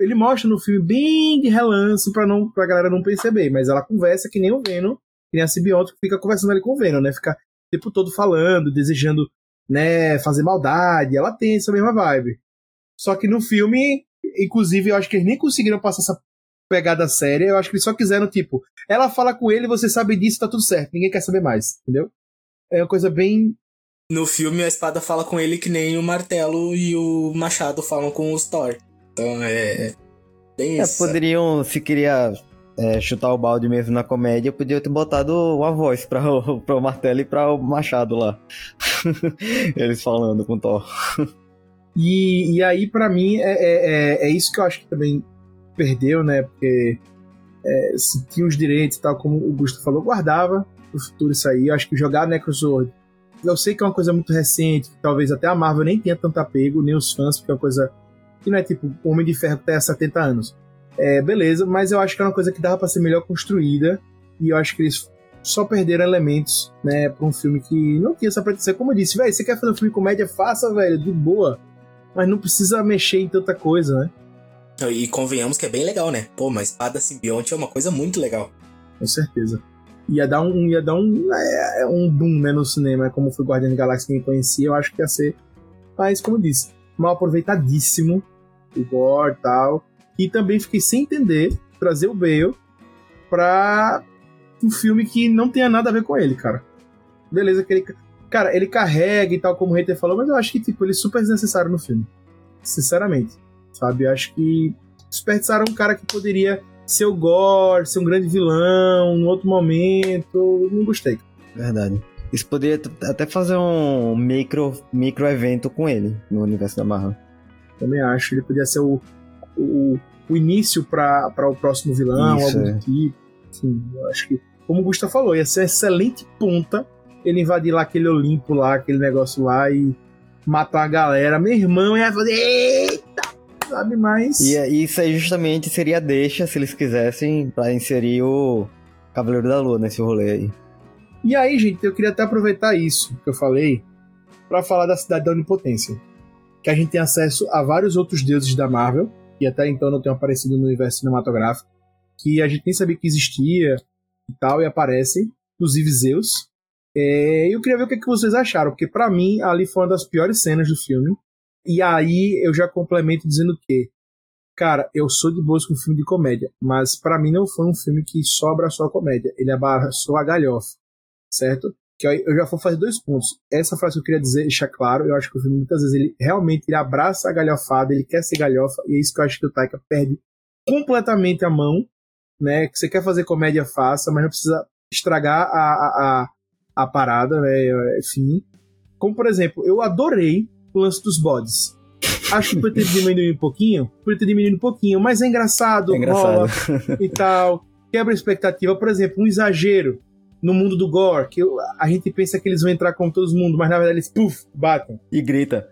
Ele mostra no filme bem de relance pra, não, pra galera não perceber, mas ela conversa que nem o Venom, que nem a simbionte fica conversando ali com o Venom, né? Fica o tempo todo falando, desejando, né, fazer maldade. Ela tem essa mesma vibe. Só que no filme, inclusive, eu acho que eles nem conseguiram passar essa pegada séria. Eu acho que eles só quiseram, tipo, ela fala com ele, você sabe disso, tá tudo certo. Ninguém quer saber mais, entendeu? É uma coisa bem No filme, a espada fala com ele que nem o martelo e o machado falam com os Thor. Então é. Bem É, isso. poderiam, se queria é, chutar o balde mesmo na comédia, podia ter botado uma voz pra o, pra o martelo e pra o machado lá. Eles falando com o Thor. E, e aí, pra mim, é, é, é- é isso que eu acho que também perdeu, né? Porque é, se tinha os direitos e tal, como o Gusto falou, guardava pro futuro isso aí. Eu acho que jogar Necrosword, eu sei que é uma coisa muito recente, que talvez até a Marvel nem tenha tanto apego, nem os fãs, porque é uma coisa que não é tipo o Homem de Ferro que tem há 70 anos. É, beleza, mas eu acho que é uma coisa que dava pra ser melhor construída, e eu acho que eles só perderam elementos, né, pra um filme que não tinha essa pretensão. Como eu disse, velho, você quer fazer um filme de comédia? Faça, velho, de boa mas não precisa mexer em tanta coisa, né? E convenhamos que é bem legal, né? Pô, uma espada simbionte é uma coisa muito legal. Com certeza. Ia dar um, ia dar um, é, um boom né, no cinema, como foi Guardião da Galáxia que ninguém conhecia, eu acho que ia ser. Mas, como eu disse, mal aproveitadíssimo o gore e tal. E também fiquei sem entender trazer o Bale pra um filme que não tenha nada a ver com ele, cara. Beleza, que ele. Cara, ele carrega e tal, como o Hater falou, mas eu acho que, tipo, ele é super desnecessário no filme. Sinceramente. Sabe? Eu acho que desperdiçaram um cara que poderia ser o Gore, ser um grande vilão, em outro momento. Eu não gostei. Verdade. Isso poderia até fazer um micro, micro evento com ele no universo da Marvel. Também acho. Ele podia ser o, o, o início para o próximo vilão, Isso, algo é. do tipo. Enfim, eu acho que, como o Gustavo falou, ia ser excelente ponta ele invadir lá aquele Olimpo lá, aquele negócio lá e matar a galera. Meu irmão ia fazer. Eita! Sabe, mas. E isso aí justamente seria a deixa, se eles quisessem, pra inserir o Cavaleiro da Lua nesse rolê aí. E aí, gente, eu queria até aproveitar isso que eu falei para falar da Cidade da Onipotência. Que a gente tem acesso a vários outros deuses da Marvel, que até então não tinham aparecido no universo cinematográfico, que a gente nem sabia que existia e tal, e aparecem, inclusive Zeus. É, eu queria ver o que, que vocês acharam, porque para mim ali foi uma das piores cenas do filme. E aí eu já complemento dizendo que, cara, eu sou de boas com filme de comédia, mas para mim não foi um filme que só abraçou a comédia, ele abraçou a galhofa certo? Que eu já vou fazer dois pontos. Essa frase que eu queria dizer, deixar claro, eu acho que o filme muitas vezes ele realmente ele abraça a galhofada, ele quer ser galhofa, e é isso que eu acho que o Taika perde completamente a mão, né? Que você quer fazer comédia, faça, mas não precisa estragar a, a, a, a parada, né? Enfim. Como, por exemplo, eu adorei o lance dos bodes. Acho que poderia ter diminuído um pouquinho, poderia ter diminuído um pouquinho, mas é engraçado, É engraçado. rola e tal. Quebra a expectativa. Por exemplo, um exagero no mundo do gore, que eu- a gente pensa que eles vão entrar com todo mundo, mas na verdade eles, puf, batem. E grita.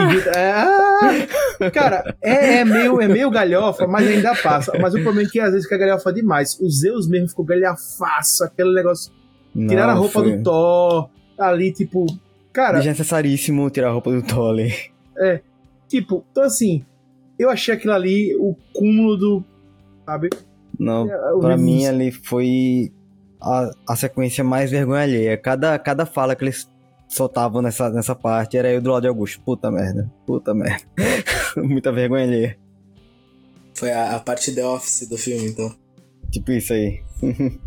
E grita, é, ah! Cara, é, é meio, é meio galhofa, mas ainda passa. Mas o problema é que às vezes fica galhofa demais. O Zeus mesmo ficou galhafaço, aquele negócio. Tiraram a Não, roupa foi do Thor, ali, tipo. Cara, Desnecessaríssimo tirar a roupa do Tolly. tipo, então assim, eu achei aquilo ali o cúmulo do. Sabe? Não, É, o pra mim ali foi a, a sequência mais vergonha alheia. Cada, cada fala que eles soltavam nessa, nessa parte era eu do lado de Augusto. Puta merda, puta merda. Muita vergonha alheia. Foi a, a parte The Office do filme, então. Tipo isso aí.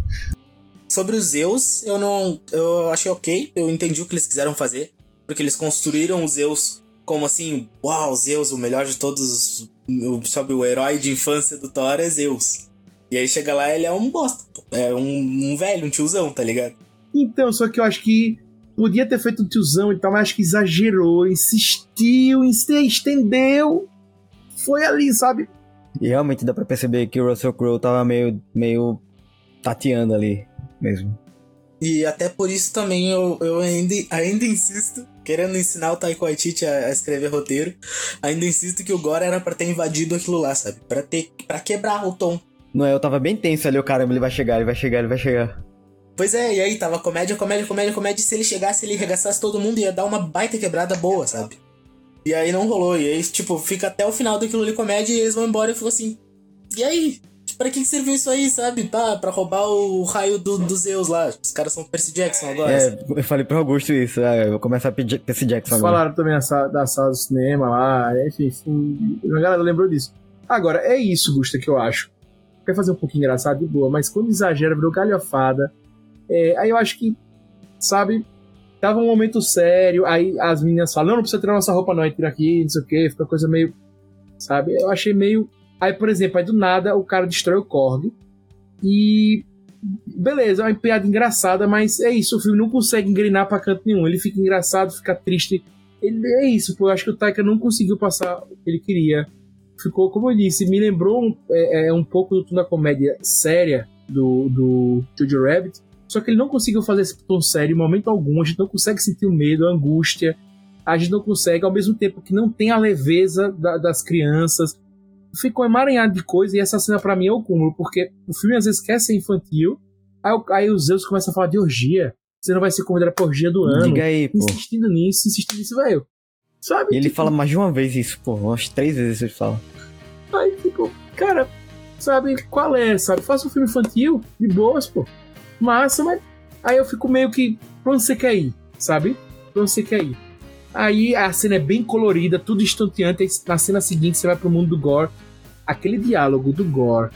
Sobre os Zeus, eu não. Eu achei ok, eu entendi o que eles quiseram fazer. Porque eles construíram os Zeus como assim, uau, Zeus, o melhor de todos. O, sabe, o herói de infância do Thor é Zeus. E aí chega lá ele é um bosta. pô. É um, um velho, um tiozão, tá ligado? Então, só que eu acho que podia ter feito um tiozão e tal, mas acho que exagerou, insistiu, estendeu. Foi ali, sabe? E realmente dá pra perceber que o Russell Crowe tava meio, meio tateando ali mesmo. E até por isso também eu, eu ainda, ainda insisto, querendo ensinar o Taiko Waititi a, a escrever roteiro, ainda insisto que o Gore era pra ter invadido aquilo lá, sabe? Pra, ter, pra quebrar o tom. Não é, eu tava bem tenso ali, o caramba, ele vai chegar, ele vai chegar, ele vai chegar. Pois é, e aí tava comédia, comédia, comédia, comédia, e se ele chegasse, ele arregaçasse todo mundo, ia dar uma baita quebrada boa, sabe? E aí não rolou, e aí, tipo, fica até o final daquilo ali comédia e eles vão embora e ficou assim, e aí? Pra que, que serviu isso aí, sabe? Pá, pra roubar o raio do, do Zeus lá. Os caras são Percy Jackson agora. É, eu falei pro Augusto isso, é, eu vou começar a pedir Percy Jackson agora. Falaram também da sala, da sala do cinema lá, enfim, enfim, a galera lembrou disso. Agora, é isso, Gusta, que eu acho. Quer fazer um pouquinho engraçado de boa, mas quando exagera, virou galhofada. É, aí eu acho que, sabe, tava um momento sério, aí as meninas falam, não, não precisa tirar nossa roupa não, aí tira aqui, não sei o que, fica coisa meio, sabe, eu achei meio... Aí, por exemplo, aí do nada o cara destrói o Korg e... Beleza, é uma piada engraçada, mas é isso, o filme não consegue engrenar pra canto nenhum. Ele fica engraçado, fica triste. Ele, é isso, pô, eu acho que o Taika não conseguiu passar o que ele queria. Ficou, como eu disse, me lembrou um, é, é, um pouco do tom da comédia séria do, do Jojo Rabbit, só que ele não conseguiu fazer esse tom sério em momento algum. A gente não consegue sentir o medo, a angústia. A gente não consegue, ao mesmo tempo que não tem a leveza da- das crianças. Ficou emaranhado de coisa e essa cena pra mim é o cúmulo, porque o filme às vezes quer ser infantil, aí, o- aí os Zeus começam a falar de orgia. Você não vai ser convidado pra orgia do ano. Diga aí, pô. Insistindo nisso, insistindo nisso, velho. Sabe? E ele Tipo, fala mais de uma vez isso, pô, umas três vezes ele fala. Aí, tipo, cara, sabe qual é, sabe? Faça um filme infantil, de boas, pô. Massa, mas. Aí eu fico meio que. Pra onde você quer ir, sabe? Pra onde você quer ir. Aí a cena é bem colorida, tudo estonteante. Na cena seguinte você vai pro mundo do Gore. Aquele diálogo do Gore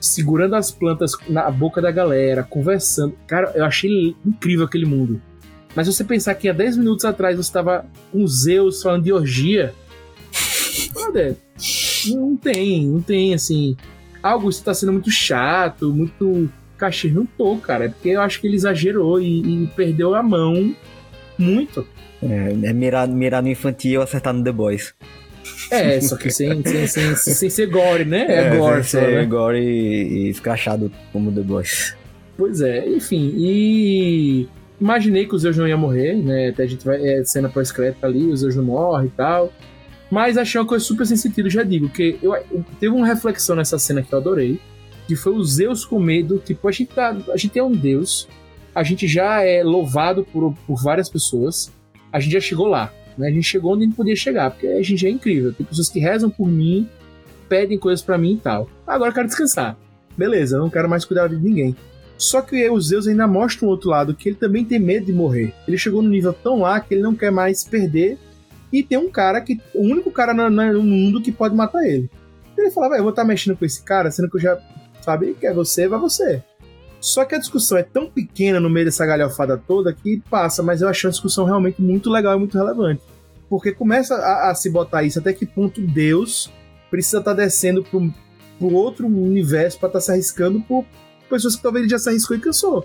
segurando as plantas na boca da galera, conversando. Cara, eu achei incrível aquele mundo. Mas você pensar que há 10 minutos atrás você estava com Zeus falando de orgia. Brother, não tem, não tem, assim. Algo está sendo muito chato, muito cachê. Não tô, cara. É porque eu acho que ele exagerou e, e perdeu a mão muito. É, é mirar, mirar no infantil e acertar no The Boys. É, só que sem, sem, sem, sem ser gore, né? É, gore, sem só, ser né? gore e, e escrachado como The Boys. Pois é, enfim, e imaginei que o Zeus não ia morrer, né? Até a gente vai é, cena pós-crédito ali, o Zeus não morre e tal. Mas achei uma coisa super sem sentido, já digo, que eu, eu- teve uma reflexão nessa cena que eu adorei, que foi o Zeus com medo, tipo, a gente, tá, a gente é um deus, a gente já é louvado por, por várias pessoas, a gente já chegou lá, né? A gente chegou onde a gente podia chegar, porque a gente é incrível. Tem pessoas que rezam por mim, pedem coisas pra mim e tal. Agora eu quero descansar. Beleza, eu não quero mais cuidar de ninguém. Só que o Zeus ainda mostra um outro lado, que ele também tem medo de morrer. Ele chegou num nível tão lá que ele não quer mais perder. E tem um cara que. O único cara no, no mundo que pode matar ele. Ele fala, eu vou estar mexendo com esse cara, sendo que eu já. Sabe, que é você, vai você. Só que a discussão é tão pequena no meio dessa galhofada toda que passa, mas eu achei a discussão realmente muito legal e muito relevante. Porque começa a, a se botar isso até que ponto Deus precisa estar descendo pro, pro outro universo para estar se arriscando por pessoas que talvez ele já se arriscou e cansou,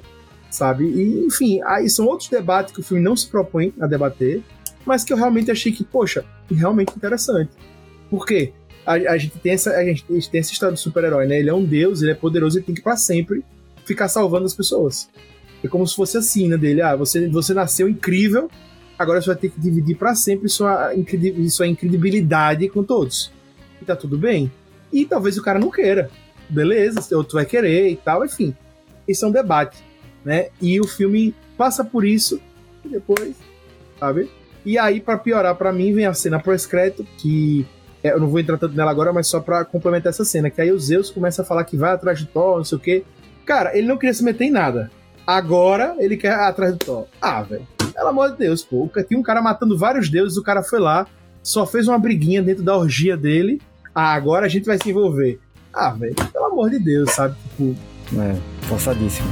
sabe? E, enfim, aí são outros debates que o filme não se propõe a debater, mas que eu realmente achei que, poxa, realmente interessante. Por quê? A, a gente tem essa, a gente, a gente tem essa história do super-herói, né? Ele é um deus, ele é poderoso, ele tem que pra sempre ficar salvando as pessoas. É como se fosse assim, né? Dele, ah, você, você nasceu incrível, agora você vai ter que dividir pra sempre sua, sua incredibilidade com todos. E tá tudo bem. E talvez o cara não queira. Beleza, outro vai querer e tal, enfim. Isso é um debate, né? E o filme passa por isso e depois, sabe? E aí, pra piorar pra mim, vem a cena pós-crédito, que é, eu não vou entrar tanto nela agora, mas só pra complementar essa cena, que aí o Zeus começa a falar que vai atrás de Thor, não sei o quê. Cara, ele não queria se meter em nada. Agora ele quer atrás do Thor. Ah, velho. Pelo amor de Deus, pô. Tinha um cara matando vários deuses, o cara foi lá, só fez uma briguinha dentro da orgia dele. Ah, agora a gente vai se envolver. Ah, velho, pelo amor de Deus, sabe? Tipo, É, forçadíssimo.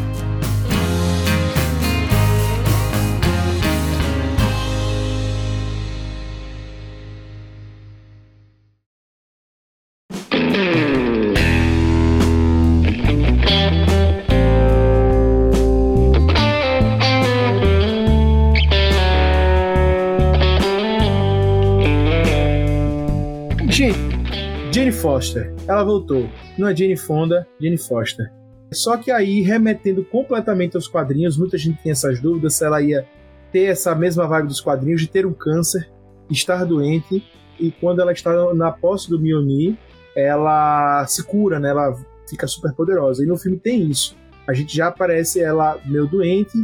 Foster, ela voltou. Não é Jane Fonda, Jane Foster. Só que aí, remetendo completamente aos quadrinhos, muita gente tem essas dúvidas se ela ia ter essa mesma vibe dos quadrinhos de ter um câncer, estar doente, e quando ela está na posse do Mjolnir, ela se cura, né? Ela fica super poderosa. E no filme tem isso. A gente já aparece ela meio doente,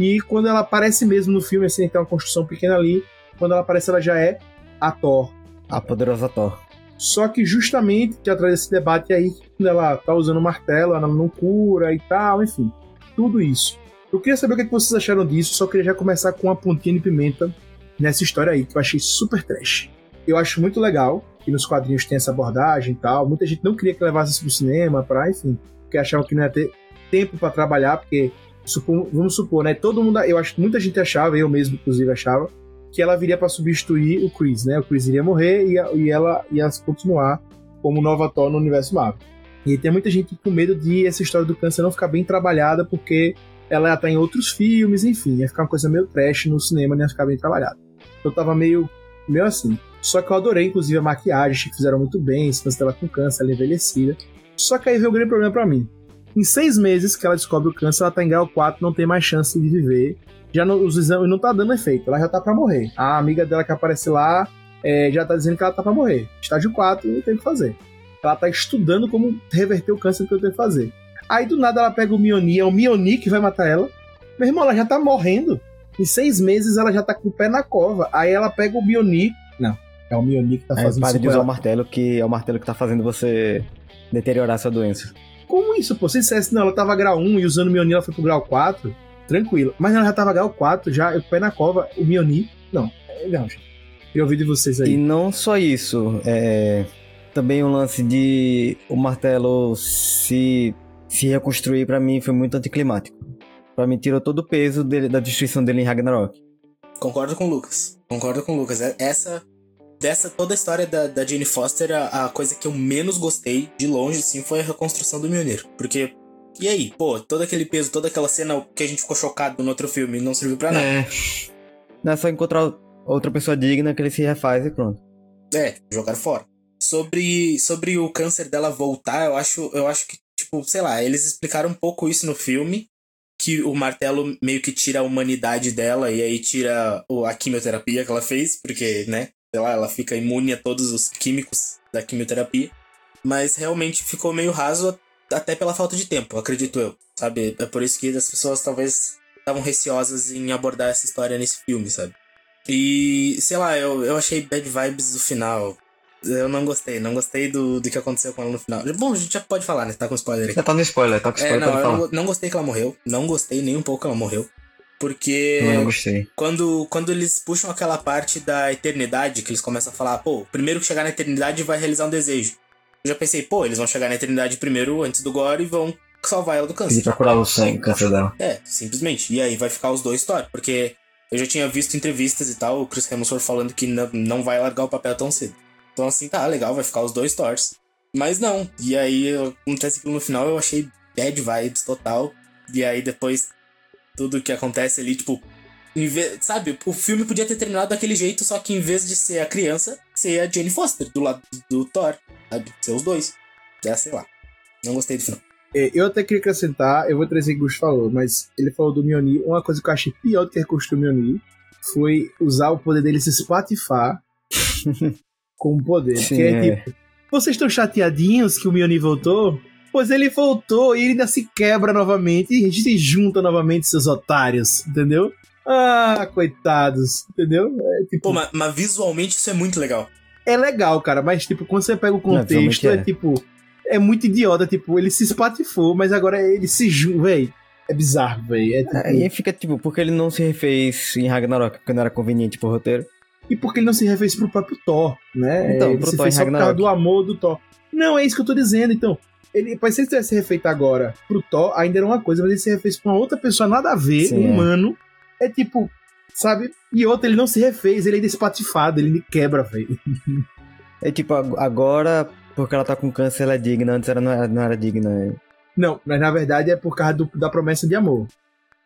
e quando ela aparece mesmo no filme, assim, tem uma construção pequena ali, quando ela aparece, ela já é a Thor. A poderosa Thor. Só que justamente que atrás desse debate aí, quando ela tá usando martelo, ela não cura e tal, enfim. Tudo isso. Eu queria saber o que vocês acharam disso, só queria já começar com uma pontinha de pimenta nessa história aí, que eu achei super trash. Eu acho muito legal que nos quadrinhos tem essa abordagem e tal. Muita gente não queria que levasse isso pro cinema, pra, enfim, porque achavam que não ia ter tempo para trabalhar, porque vamos supor, né? Todo mundo, eu acho que muita gente achava, eu mesmo inclusive achava, que ela viria para substituir o Chris, né? O Chris iria morrer e, a- e ela ia continuar como nova Thor no universo Marvel. E tem muita gente com medo de essa história do câncer não ficar bem trabalhada porque ela ia estar em outros filmes, enfim, ia ficar uma coisa meio trash no cinema, não ia ficar bem trabalhada. Eu tava meio, meio assim. Só que eu adorei, inclusive, a maquiagem, que fizeram muito bem, lance dela com câncer, ela é envelhecida. Só que aí veio o grande problema pra mim. Em seis meses que ela descobre o câncer, ela tá em grau 4, não tem mais chance de viver. Já os exames não tá dando efeito, ela já tá pra morrer. A amiga dela que aparece lá é, já tá dizendo que ela tá pra morrer. Estágio 4, não tem o que fazer. Ela tá estudando como reverter o câncer que eu tenho que fazer. Aí do nada ela pega o Mioni, é o Mioni que vai matar ela. Meu irmão, ela já tá morrendo. Em seis meses ela já tá com o pé na cova. Aí ela pega o Mioni. Não, é o Mioni que tá É, fazendo para isso de usar o ela. martelo, que é o martelo que tá fazendo você deteriorar sua doença. Como isso, pô? Se dissesse, não, ela tava grau 1 e usando o Mioni ela foi pro grau 4, tranquilo. Mas ela já tava grau 4, já, o pé na cova, o Mioni. Não, é, não, gente. Queria ouvir de vocês E aí. não só isso, é, também o lance de o martelo se, se reconstruir pra mim foi muito anticlimático. Pra mim tirou todo o peso dele- da destruição dele em Ragnarok. Concordo com o Lucas. Concordo com o Lucas. É- Essa. Dessa toda a história da, da Jane Foster, a, a coisa que eu menos gostei, de longe, sim, foi a reconstrução do Mjolnir. Porque. E aí, pô, todo aquele peso, toda aquela cena que a gente ficou chocado no outro filme não serviu pra nada. É. Não é só encontrar outra pessoa digna que ele se refaz e pronto. É, jogaram fora. Sobre, sobre o câncer dela voltar, eu acho, eu acho que, tipo, sei lá, eles explicaram um pouco isso no filme. Que o martelo meio que tira a humanidade dela e aí tira a quimioterapia que ela fez, porque, né, sei lá, ela fica imune a todos os químicos da quimioterapia. Mas realmente ficou meio raso até pela falta de tempo, acredito eu. Sabe? É por isso que as pessoas talvez estavam receosas em abordar essa história nesse filme, sabe? E, sei lá, eu, eu achei bad vibes do final. Eu não gostei, não gostei do, do que aconteceu com ela no final. Bom, a gente já pode falar, né? Tá com spoiler aqui. Já tá no spoiler, tá com É, não, eu não, não gostei que ela morreu. Não gostei nem um pouco que ela morreu. Porque não gostei. quando, quando eles puxam aquela parte da eternidade, que eles começam a falar, pô, o primeiro que chegar na eternidade vai realizar um desejo. Eu já pensei, pô, eles vão chegar na eternidade primeiro, antes do Gore, e vão salvar ela do câncer. Pedir pra curar o sangue, câncer dela. É, simplesmente. E aí vai ficar os dois Thor, porque eu já tinha visto entrevistas e tal, o Chris Hemsworth falando que não, não vai largar o papel tão cedo. Então assim, tá, legal, vai ficar os dois Thors. Mas não. E aí acontece aquilo no final, eu achei bad vibes total. E aí depois tudo que acontece ali, tipo, em vez, sabe, o filme podia ter terminado daquele jeito, só que em vez de ser a criança, ser a Jane Foster do lado do Thor, sabe? Ser os dois. Já sei lá. Não gostei do final. É, eu até queria acrescentar, eu vou trazer o que o Gus falou, mas ele falou do Mjolnir. Uma coisa que eu achei pior do que reconstruir o Mjolnir foi usar o poder dele se espatifar como poder. Sim, que é, é. tipo, vocês estão chateadinhos que o Mjolnir voltou? Pois ele voltou e ele ainda se quebra novamente e se junta novamente, seus otários, entendeu? Ah, coitados, entendeu? É, tipo, Pô, mas, mas visualmente isso é muito legal. É legal, cara, mas tipo, quando você pega o contexto, é. é. tipo. É muito idiota, tipo, ele se espatifou, mas agora ele se junta, véi. É bizarro, véi. É, tipo, Aí fica tipo, porque ele não se refez em Ragnarok, porque não era conveniente pro roteiro. E porque ele não se refez pro próprio Thor, né? Então, ele pro se Thor fez só por causa do amor do Thor. Não, é isso que eu tô dizendo, então. Ele, se ele tivesse refeito agora pro Thor, ainda era uma coisa, mas ele se refez pra uma outra pessoa, nada a ver, Sim, um é. humano. É tipo, sabe? E outra, ele não se refez, ele ainda é espatifado, ele quebra, velho. É tipo, ag- agora, porque ela tá com câncer, ela é digna. Antes ela não era, não era digna. Não, mas na verdade é por causa do- da promessa de amor.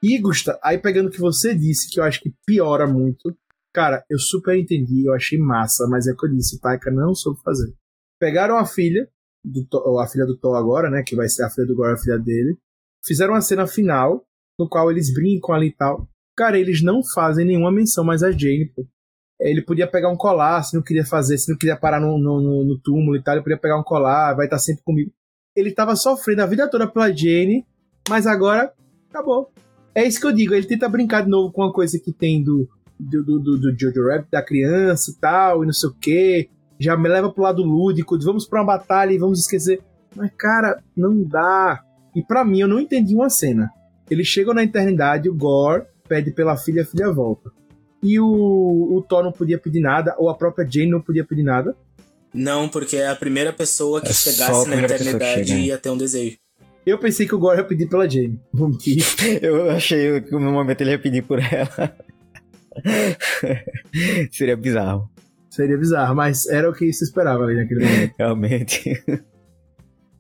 E, Gusta, aí pegando o que você disse, que eu acho que piora muito. Cara, eu super entendi, eu achei massa, mas é o que eu disse, o Taika não soube fazer. Pegaram a filha, do Thor- a filha do Thor agora, né, que vai ser a filha do Gore, a filha dele. Fizeram uma cena final, no qual eles brincam ali e tal. Cara, eles não fazem nenhuma menção mais a Jane, pô. Ele podia pegar um colar, se não queria fazer, se não queria parar no, no, no- túmulo e tal, ele podia pegar um colar, vai estar sempre comigo. Ele tava sofrendo a vida toda pela Jane, mas agora acabou. É isso que eu digo, ele tenta brincar de novo com uma coisa que tem do, do, do, do, do Jojo Rabbit, da criança e tal, e não sei o que. Já me leva pro lado lúdico, de vamos pra uma batalha e vamos esquecer. Mas, cara, não dá. E pra mim, eu não entendi uma cena. Eles chegam na eternidade, o Gore pede pela filha, a filha volta. E o, o Thor não podia pedir nada, ou a própria Jane não podia pedir nada. Não, porque é a primeira pessoa que É chegasse na eternidade chega. ia ter um desejo. Eu pensei que o Gore ia pedir pela Jane. Eu achei que no momento ele ia pedir por ela. Seria bizarro, Seria bizarro, mas era o que se esperava ali naquele momento. realmente.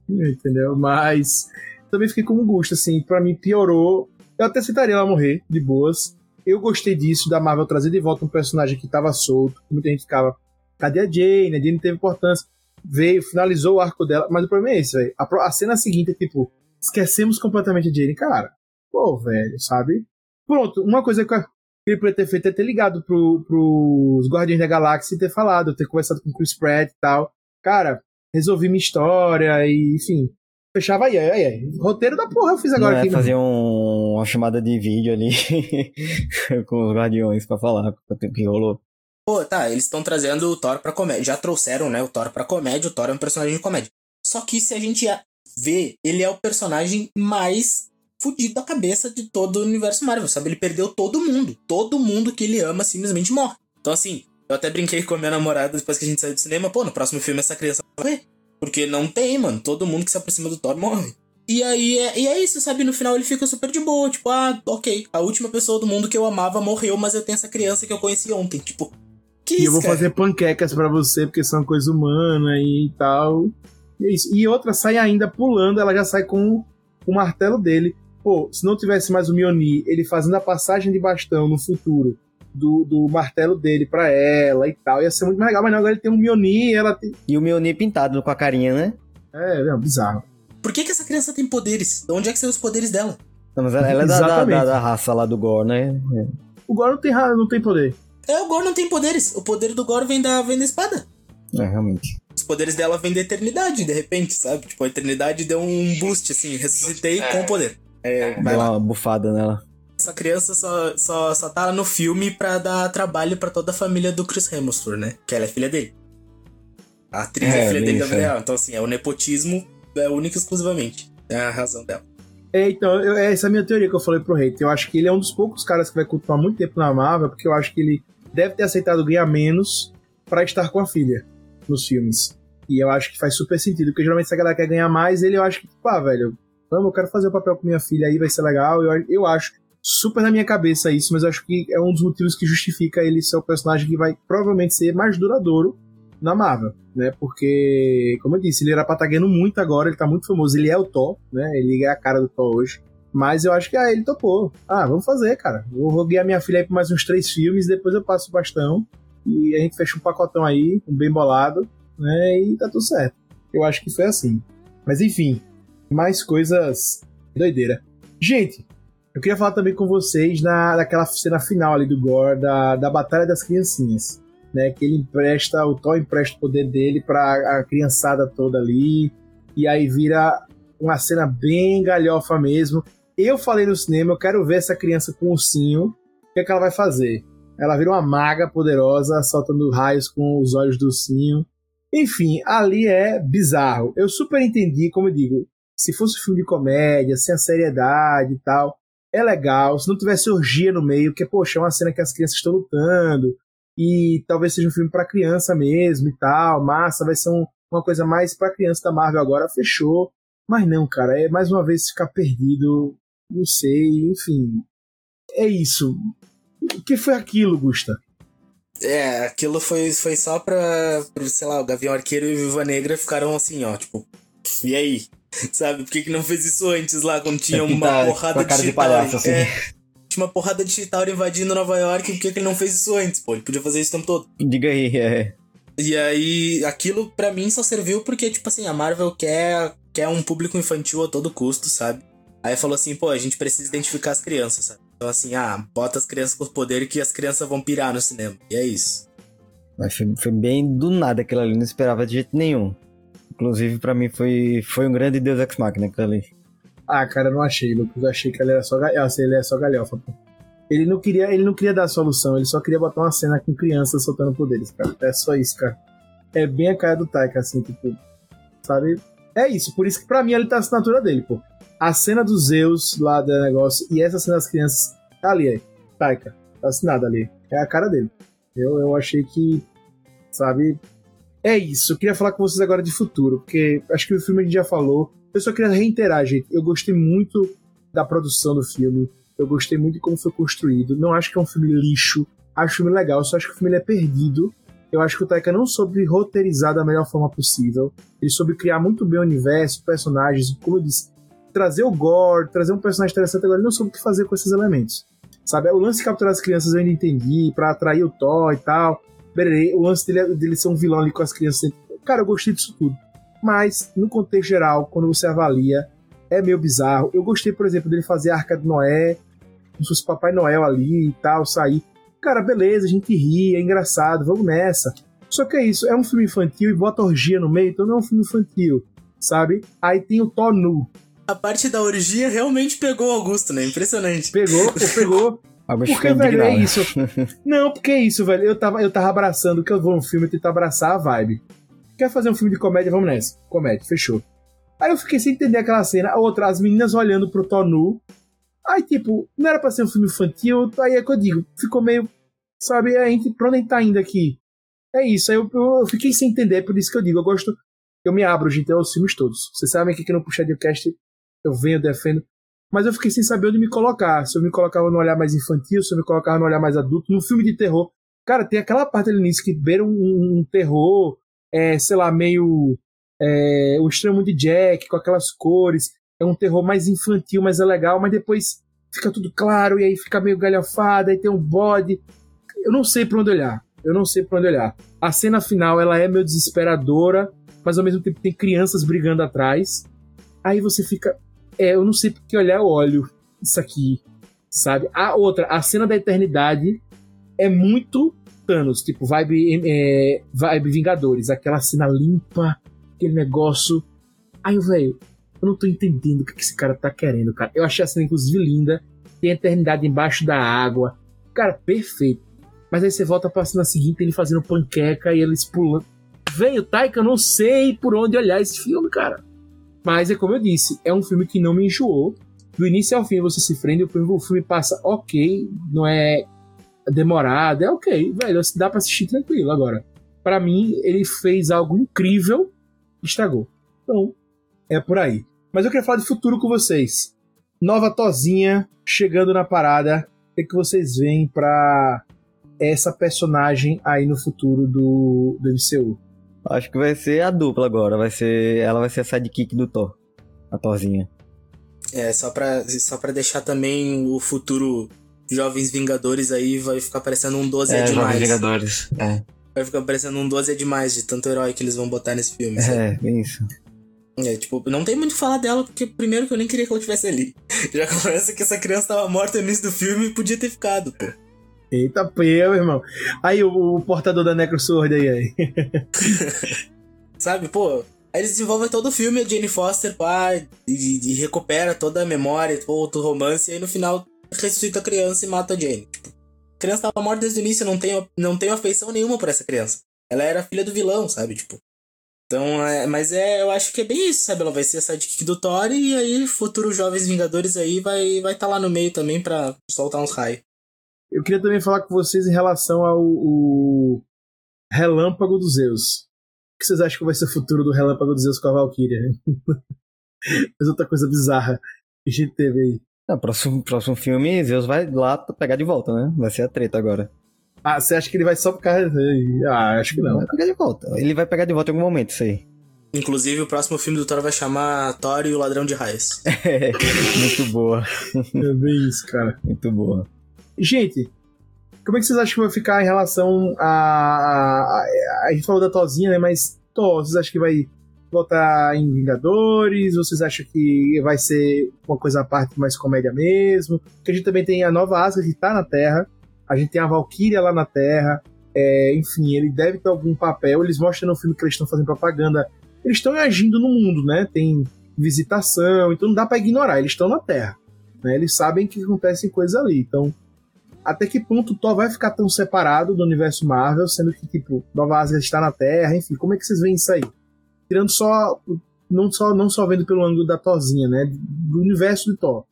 Entendeu? Mas também fiquei com um gosto, assim, pra mim piorou. Eu até aceitaria ela morrer, de boas. Eu gostei disso, da Marvel trazer de volta um personagem que tava solto. que Muita gente ficava, cadê a Jane? A Jane teve importância. Veio, finalizou o arco dela. Mas o problema é esse, velho. A, cena seguinte é tipo, esquecemos completamente a Jane. Cara, pô, velho, sabe? Pronto, uma coisa que eu- ele ter feito é ter ligado pro, pros Guardiões da Galáxia e ter falado, ter conversado com o Chris Pratt e tal. Cara, resolvi minha história e, enfim. Fechava aí, aí, aí. Roteiro da porra eu fiz agora Não é aqui. fazer um- uma chamada de vídeo ali com os guardiões pra falar o que rolou. Pô, tá, eles estão trazendo o Thor pra comédia. Já trouxeram, né, o Thor pra comédia. O Thor é um personagem de comédia. Só que se a gente ver, ele é o personagem mais fudido da cabeça de todo o universo Marvel, sabe? Ele perdeu todo mundo. Todo mundo que ele ama simplesmente morre. Então, assim, Eu até brinquei com a minha namorada depois que a gente saiu do cinema. Pô, no próximo filme essa criança vai morrer. Porque não tem, mano. Todo mundo que se aproxima do Thor morre. E aí é, e é isso, sabe? No final ele fica super de boa. Tipo, ah, ok. A última pessoa do mundo que eu amava morreu, mas eu tenho essa criança que eu conheci ontem. Tipo, que E isso, eu vou cara? fazer panquecas pra você, porque são coisa humana e tal. E é isso. E outra sai ainda pulando, ela já sai com o martelo dele. Pô, se não tivesse mais o Mioni, ele fazendo a passagem de bastão no futuro do, do martelo dele pra ela e tal, ia ser muito mais legal. Mas não, agora ele tem um Mioni e ela tem. E o Mjolnir pintado com a carinha, né? É, é bizarro. Por que, que essa criança tem poderes? De onde é que são os poderes dela? Não, mas ela, ela é da, da, da- da raça lá do Gore, né? O Goro não tem, não tem poder. É, o Gore não tem poderes. O poder do Gore vem da, vem da espada. É, realmente. Os poderes dela vêm da eternidade, de repente, sabe? Tipo, a eternidade deu um boost, assim, ressuscitei com o poder. É, vai Deu lá. uma bufada nela. Essa criança só, só, só tá no filme pra dar trabalho pra toda a família do Chris Hemsworth, né? Que ela é filha dele. A atriz é, É, filha dele da vida é. Então, assim, é o nepotismo é único e exclusivamente. É a razão dela. É, então, eu- essa é a minha teoria que eu falei pro Reiter. Eu acho que ele é um dos poucos caras que vai continuar muito tempo na Marvel, porque eu acho que ele deve ter aceitado ganhar menos pra estar com a filha nos filmes. E eu acho que faz super sentido, porque geralmente se a galera quer ganhar mais, ele eu acho que, pá, velho, vamos, eu quero fazer o papel com minha filha aí, vai ser legal. Eu, eu acho super na minha cabeça isso, mas acho que é um dos motivos que justifica ele ser o personagem que vai provavelmente ser mais duradouro na Marvel, né? Porque, como eu disse, ele era pra muito agora, ele tá muito famoso, ele é o Thor, né? Ele é a cara do Thor hoje. Mas eu acho que ah, ele topou. Ah, vamos fazer, cara. Vou, guiar minha filha aí por mais uns três filmes, depois eu passo o bastão. E a gente fecha um pacotão aí, um bem bolado, né? E tá tudo certo. Eu acho que foi assim. Mas enfim, mais coisas doideira. Gente, eu queria falar também com vocês na, daquela cena final ali do Gore, da, da Batalha das Criancinhas. Né, que ele empresta, o Thor empresta o poder dele pra a criançada toda ali. E aí vira uma cena bem galhofa mesmo. Eu falei no cinema, eu quero ver essa criança com o ursinho. O que, é que ela vai fazer? Ela vira uma maga poderosa, soltando raios com os olhos do ursinho. Enfim, ali é bizarro. Eu super entendi, como eu digo, se fosse um filme de comédia, sem a seriedade e tal, é legal. Se não tivesse orgia no meio, que, poxa, é uma cena que as crianças estão lutando, e talvez seja um filme pra criança mesmo e tal, massa, vai ser um- uma coisa mais pra criança da Marvel agora, fechou. Mas não, cara, é mais uma vez ficar perdido, não sei, enfim. É isso. O que foi aquilo, Gusta? É, aquilo foi, foi só pra, pro, sei lá, o Gavião Arqueiro e Viva Negra ficaram assim, ó, tipo, e aí? Sabe, por que, que não fez isso antes lá, quando tinha uma Pintar porrada de cara de palhaço, assim. É, tinha uma porrada de Chitauri invadindo Nova York, por que, que ele não fez isso antes? Pô, ele podia fazer isso o tempo todo. Diga aí, é. E aí, aquilo pra mim só serviu porque, tipo assim, a Marvel quer, quer um público infantil a todo custo, sabe? Aí falou assim, pô, a gente precisa identificar as crianças, sabe? Então assim, ah, bota as crianças com poder que as crianças vão pirar no cinema. E é isso. Mas foi, foi bem do nada aquilo ali, não esperava de jeito nenhum. Inclusive, pra mim, foi, foi um grande Deus Ex Machina aquilo ali. Ah, cara, eu não achei, Lucas. Eu achei que ele era só galhofa. Ele é só galhofa, pô. Ele não, queria, ele não queria dar solução, ele só queria botar uma cena com crianças soltando poderes, cara. É só isso, cara. É bem a cara do Taika, assim, tipo. Sabe? É isso, por isso que pra mim ele tá a assinatura dele, pô. A cena dos Zeus lá do negócio e essa cena das crianças tá ali, aí. Taika. Tá assinada ali. É a cara dele. Eu, eu achei que. Sabe? É isso. Eu queria falar com vocês agora de futuro, porque acho que o filme a gente já falou. Eu só queria reiterar, gente. Eu gostei muito da produção do filme. Eu gostei muito de como foi construído. Não acho que é um filme lixo. Acho o filme legal, só acho que o filme é perdido. Eu acho que o Taika não soube roteirizar da melhor forma possível. Ele soube criar muito bem o universo, personagens, como eu disse, trazer o gore, trazer um personagem interessante. Agora ele não soube o que fazer com esses elementos. Sabe? O lance de capturar as crianças eu ainda entendi, pra atrair o Thor e tal. Bererê, O lance dele, dele ser um vilão ali com as crianças. Cara, eu gostei disso tudo. Mas, no contexto geral, quando você avalia, é meio bizarro. Eu gostei, por exemplo, dele fazer a Arca de Noé, como se fosse Papai Noel ali e tal, sair. Cara, beleza, a gente ri, é engraçado, vamos nessa. Só que é isso, é um filme infantil e bota orgia no meio, então não é um filme infantil, sabe? Aí tem o Thor nu. A parte da orgia realmente pegou o Augusto, né? Impressionante. Pegou, pegou. Algo Porque, fica velho, é isso. Não, porque é isso, velho. Eu tava, eu tava abraçando, que eu vou no filme tentar abraçar a vibe. Quer fazer um filme de comédia? Vamos nessa. Comédia, fechou. Aí eu fiquei sem entender aquela cena. A outra, as meninas olhando pro Thor nu. Aí, tipo, não era pra ser um filme infantil, aí é que eu digo, ficou meio. Sabe, a gente, pra onde a gente tá indo aqui? É isso, aí eu, eu, eu fiquei sem entender, é por isso que eu digo, eu gosto, eu me abro, gente, aos filmes todos. Vocês sabem que aqui no Puxa de Cast eu venho, defendo, mas eu fiquei sem saber onde me colocar. Se eu me colocava no olhar mais infantil, se eu me colocava no olhar mais adulto, num filme de terror. Cara, tem aquela parte ali nisso que beira um, um terror, é, sei lá, meio. É, o extremo de Jack, com aquelas cores. É um terror mais infantil, mas é legal, mas depois fica tudo claro e aí fica meio galhofada, aí tem um bode. Eu não sei pra onde olhar. Eu não sei pra onde olhar. A cena final, ela é meio desesperadora, mas ao mesmo tempo tem crianças brigando atrás. Aí você fica. É, eu não sei porque olhar eu olho isso aqui, sabe? A outra, a cena da eternidade é muito Thanos, tipo, vibe, é, vibe Vingadores, aquela cena limpa, aquele negócio. Aí, velho, eu não tô entendendo o que esse cara tá querendo, cara. Eu achei a cena, inclusive, linda. Tem a eternidade embaixo da água. Cara, perfeito. Mas aí você volta pra cena seguinte, ele fazendo panqueca e eles pulando. Velho, Taika, eu não sei por onde olhar esse filme, cara. Mas é como eu disse, é um filme que não me enjoou. Do início ao fim você se prende, o filme passa ok, não é demorado, é ok, velho, dá pra assistir tranquilo. Agora, para mim, ele fez algo incrível estragou. Então, é por aí. Mas eu queria falar de futuro com vocês. Nova Tozinha chegando na parada. O que, é que vocês veem pra essa personagem aí no futuro do, do MCU? Acho que vai ser a dupla agora. Vai ser, ela vai ser a sidekick do Thor. A Thorzinha. É, só pra, só pra deixar também o futuro Jovens Vingadores aí vai ficar parecendo um 12 é, é demais. Jovens Vingadores, é. Vai ficar parecendo um 12 é demais de tanto herói que eles vão botar nesse filme. Sabe? É, isso. É, tipo, não tem muito o que falar dela, porque primeiro que eu nem queria que ela tivesse ali. Já começa que essa criança tava morta no início do filme e podia ter ficado, pô. Eita, pia, meu irmão. Aí o, o portador da Necrosword aí, aí. Sabe, pô, Aí eles desenvolvem todo o filme, a Jane Foster, pá, e, e, recupera toda a memória, todo o romance, e aí no final ressuscita a criança e mata a Jane. Tipo, a criança tava morta desde o início, não tem, não tem afeição nenhuma por essa criança. Ela era filha do vilão, sabe? Tipo. Então, é, mas é, eu acho que é bem isso, sabe? Ela vai ser a sidekick do Thor e aí futuros Jovens Vingadores aí vai vai estar tá lá no meio também para soltar uns raios. Eu queria também falar com vocês em relação ao, ao Relâmpago dos Zeus. O que vocês acham que vai ser o futuro do Relâmpago dos Zeus com a Valkyria? Mas outra coisa bizarra que a gente teve aí. No é, próximo, próximo filme, Zeus vai lá pegar de volta, né? Vai ser a treta agora. Ah, você acha que ele vai só ficar. Ah, acho que não. Vai pegar de volta. Ele vai pegar de volta em algum momento, isso aí. Inclusive, o próximo filme do Thor vai chamar Thor e o Ladrão de Raios. é, muito boa. É bem isso, cara. Muito boa. Gente, como é que vocês acham que vai ficar em relação a. A, a gente falou da Tozinha, né? Mas Thor, vocês acham que vai voltar em Vingadores? Vocês acham que vai ser uma coisa à parte mais comédia mesmo? Porque a gente também tem a nova Asgard que tá na Terra, a gente tem a Valkyria lá na Terra, é, enfim, ele deve ter algum papel. Eles mostram no filme que eles estão fazendo propaganda, eles estão agindo no mundo, né? Tem visitação, então não dá para ignorar, eles estão na Terra. Né? Eles sabem que acontecem coisas ali, então até que ponto Thor vai ficar tão separado do universo Marvel, sendo que, tipo, Nova Asgard está na Terra, enfim, como é que vocês veem isso aí? Tirando só, não só, não só vendo pelo ângulo da Thorzinha, né, do universo de Thor.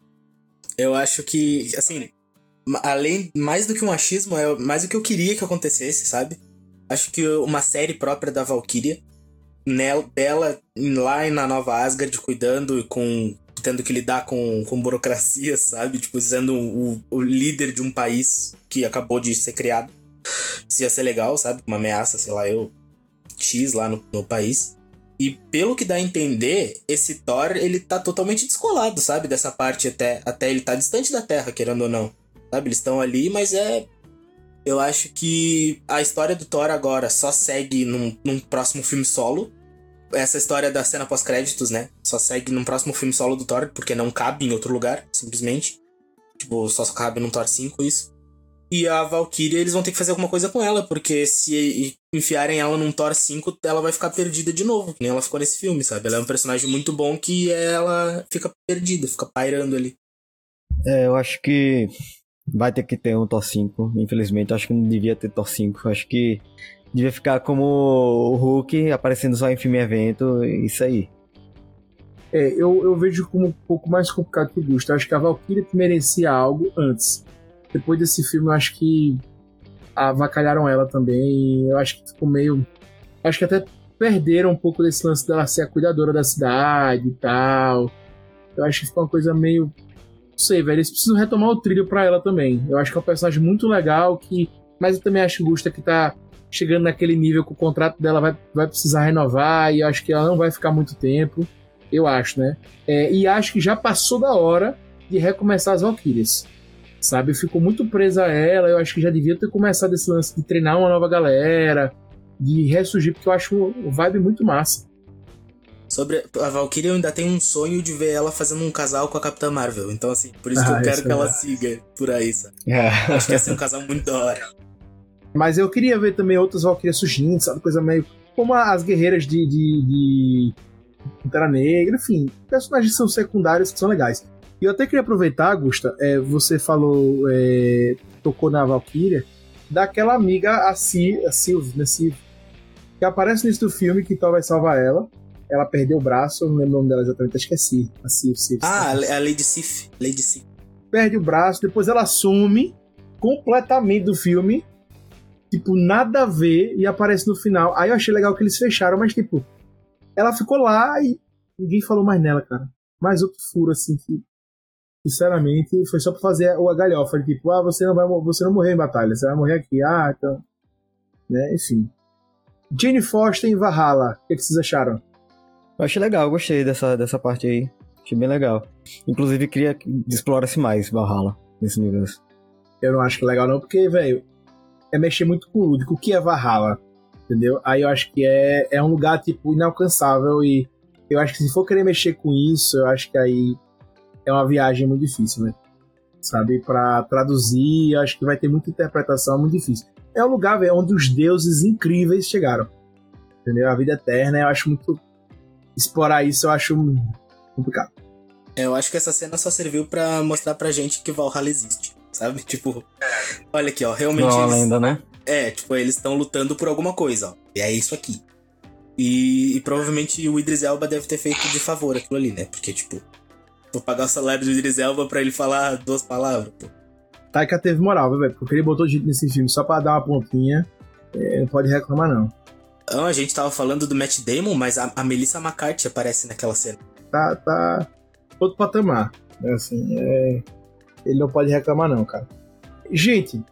Eu acho que, assim, além, mais do que um achismo, é mais do que eu queria que acontecesse, sabe? Acho que uma série própria da Valkyria, nela, dela lá na Nova Asgard, cuidando com tendo que lidar com, com burocracia, sabe? Tipo, sendo o, o líder de um país que acabou de ser criado. Isso ia ser legal, sabe? Uma ameaça, sei lá, eu. X lá no, no país. E pelo que dá a entender, esse Thor, ele tá totalmente descolado, sabe? Dessa parte até. Até ele tá distante da Terra, querendo ou não. Sabe? Eles estão ali, mas é. Eu acho que a história do Thor agora só segue num, num próximo filme solo essa história da cena pós-créditos, né? Só segue num próximo filme solo do Thor, porque não cabe em outro lugar, simplesmente. Tipo, só cabe no Thor 5 isso. E a Valkyria, eles vão ter que fazer alguma coisa com ela, porque se enfiarem ela num Thor 5, ela vai ficar perdida de novo, que nem ela ficou nesse filme, sabe? Ela é um personagem muito bom que ela fica perdida, fica pairando ali. É, eu acho que vai ter que ter um Thor 5, infelizmente. Acho que não devia ter Thor 5. Eu acho que devia ficar como o Hulk aparecendo só em filme evento, isso aí. É, eu, eu vejo como um pouco mais complicado que o Gusto. Acho que a Valkyria merecia algo antes. Depois desse filme, eu acho que avacalharam ela também. Eu acho que ficou meio. Acho que até perderam um pouco desse lance dela ser a cuidadora da cidade e tal. Eu acho que ficou uma coisa meio. Não sei, velho. Eles precisam retomar o trilho pra ela também. Eu acho que é um personagem muito legal que. Mas eu também acho que Gusta que tá chegando naquele nível que o contrato dela vai, vai precisar renovar e acho que ela não vai ficar muito tempo. Eu acho, né? É, e acho que já passou da hora de recomeçar as Valkyrias. Sabe? Ficou muito presa a ela. Eu acho que já devia ter começado esse lance de treinar uma nova galera, de ressurgir, porque eu acho o vibe muito massa. Sobre a Valkyria, eu ainda tenho um sonho de ver ela fazendo um casal com a Capitã Marvel. Então, assim, por isso Ah, que eu quero isso que é ela siga por aí, sabe? É. Acho que ia ser um casal muito da hora. Mas eu queria ver também outras Valkyrias surgindo, sabe? Coisa meio. Como as guerreiras de. de, de... Pantera Negra, enfim, personagens que são secundários que são legais. E eu até queria aproveitar, Gusta, é, você falou, é, tocou na Valkyria, daquela amiga, a, Sil, a Sylvie, né, Sylvie, que aparece no início do filme, que Thor vai salvar ela. Ela perdeu o braço, eu não lembro o nome dela exatamente, Sylvie, a Sylvie. Sylvie Ah, a Lady Sif. Lady Sif. perde o braço, depois ela some completamente do filme. Tipo, nada a ver e aparece no final. Aí eu achei legal que eles fecharam, mas tipo, ela ficou lá e ninguém falou mais nela, cara. Mais outro furo, assim, que sinceramente foi só pra fazer o galhofa. Tipo, ah, você não vai você não morreu em batalha, você vai morrer aqui. Ah, então. Né, enfim. Jane Foster em Valhalla, o que, que vocês acharam? Eu achei legal, gostei dessa, dessa parte aí. Achei bem legal. Inclusive, queria que explorasse mais Valhalla nesse universo. Eu não acho que é legal, não, porque, velho, é mexer muito com o lúdico. O que é Valhalla? Entendeu? Aí eu acho que é, é um lugar, tipo, inalcançável e eu acho que se for querer mexer com isso, eu acho que aí é uma viagem muito difícil, né? Sabe? Pra traduzir, eu acho que vai ter muita interpretação, é muito difícil. É um lugar, velho, onde os deuses incríveis chegaram. Entendeu? A vida eterna, eu acho muito. Explorar isso eu acho complicado. É, Eu acho que essa cena só serviu pra mostrar pra gente que Valhalla existe, sabe? Tipo, olha aqui, ó, realmente Não é eles... lenda, né? É, tipo, eles estão lutando por alguma coisa, ó. E é isso aqui. E, e provavelmente o Idris Elba deve ter feito de favor aquilo ali, né? Porque, tipo, vou pagar o salário do Idris Elba pra ele falar duas palavras, pô. Taika teve moral, velho? Porque ele botou gente nesse filme só pra dar uma pontinha. é, não pode reclamar, não. Então, a gente tava falando do Matt Damon, mas a, a Melissa McCarthy aparece naquela cena. Tá, tá outro patamar. É assim, é... ele não pode reclamar, não, cara. Gente,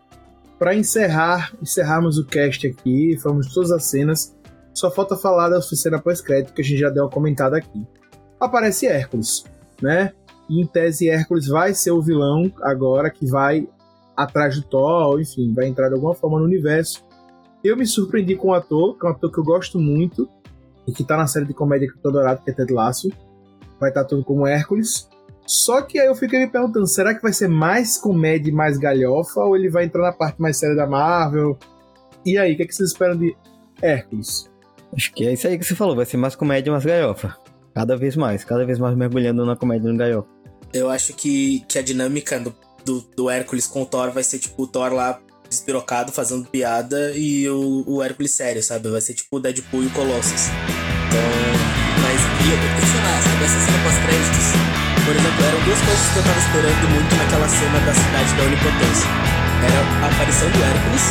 pra encerrar, encerrarmos o cast aqui, falamos todas as cenas. Só falta falar da cena pós-crédito que a gente já deu uma comentada aqui. Aparece Hércules, né? E em tese, Hércules vai ser o vilão agora que vai atrás do Thor, enfim, vai entrar de alguma forma no universo. Eu me surpreendi com o ator, que é um ator que eu gosto muito, e que tá na série de comédia que eu tô adorado, que é Ted Lasso. Vai estar tudo como Hércules. Só que aí eu fiquei me perguntando, será que vai ser mais comédia e mais galhofa, ou ele vai entrar na parte mais séria da Marvel? E aí, o que, é que vocês esperam de Hércules? Acho que é isso aí que você falou, vai ser mais comédia, mais galhofa. Cada vez mais, cada vez mais mergulhando na comédia e no galhofa. Eu acho que, que a dinâmica do, do, do Hércules com o Thor vai ser tipo o Thor lá despirocado, fazendo piada, e o, o Hércules sério, sabe? Vai ser tipo o Deadpool e o Colossus. Então, mas, e eu, sei lá, sabe? Essa cena pós-créditos, por exemplo, eram duas coisas que eu tava esperando muito naquela cena da cidade da Onipotência. Era a aparição do Hércules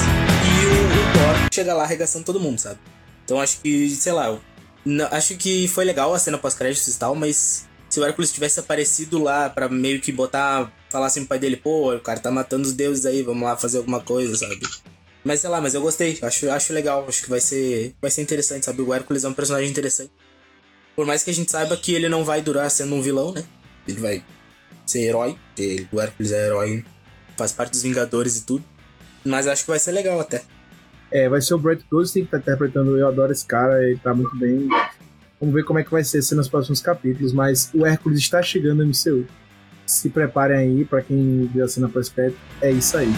e o, o Thor chegar lá arregaçando todo mundo, sabe? Então acho que, sei lá, não- acho que foi legal a cena pós-créditos e tal, mas se o Hércules tivesse aparecido lá pra meio que botar, falar assim pro pai dele, pô, o cara tá matando os deuses aí, vamos lá fazer alguma coisa, sabe? Mas sei lá, mas eu gostei, acho, acho legal, acho que vai ser, vai ser interessante, sabe? O Hércules é um personagem interessante. Por mais que a gente saiba que ele não vai durar sendo um vilão, né? Ele vai ser herói, porque o Hércules é herói, faz parte dos Vingadores e tudo. Mas acho que vai ser legal até. É, vai ser o Brett Goldstein que tá interpretando. Eu adoro esse cara, ele tá muito bem. Vamos ver como é que vai ser ser nos próximos capítulos, mas o Hércules está chegando no MCU. Se preparem aí, pra quem viu a cena pós-crédito, é isso aí.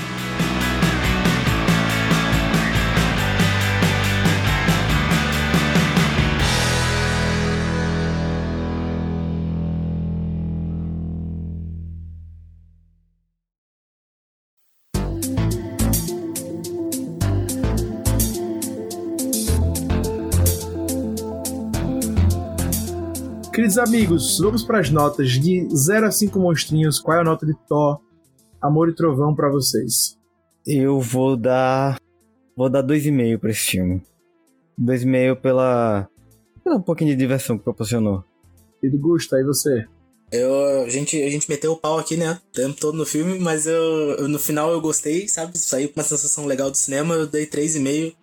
Queridos amigos, vamos para as notas de 0 a 5 monstrinhos. Qual é a nota de Thor, Amor e Trovão para vocês? Eu vou dar Vou dar 2,5 pra esse filme. 2,5 pela. pela um pouquinho de diversão que proporcionou. E do Gusta, aí você? Eu, a, gente, a gente meteu o pau aqui, né? O tempo todo no filme, mas eu, eu no final eu gostei, sabe? Saiu com uma sensação legal do cinema, eu dei 3,5.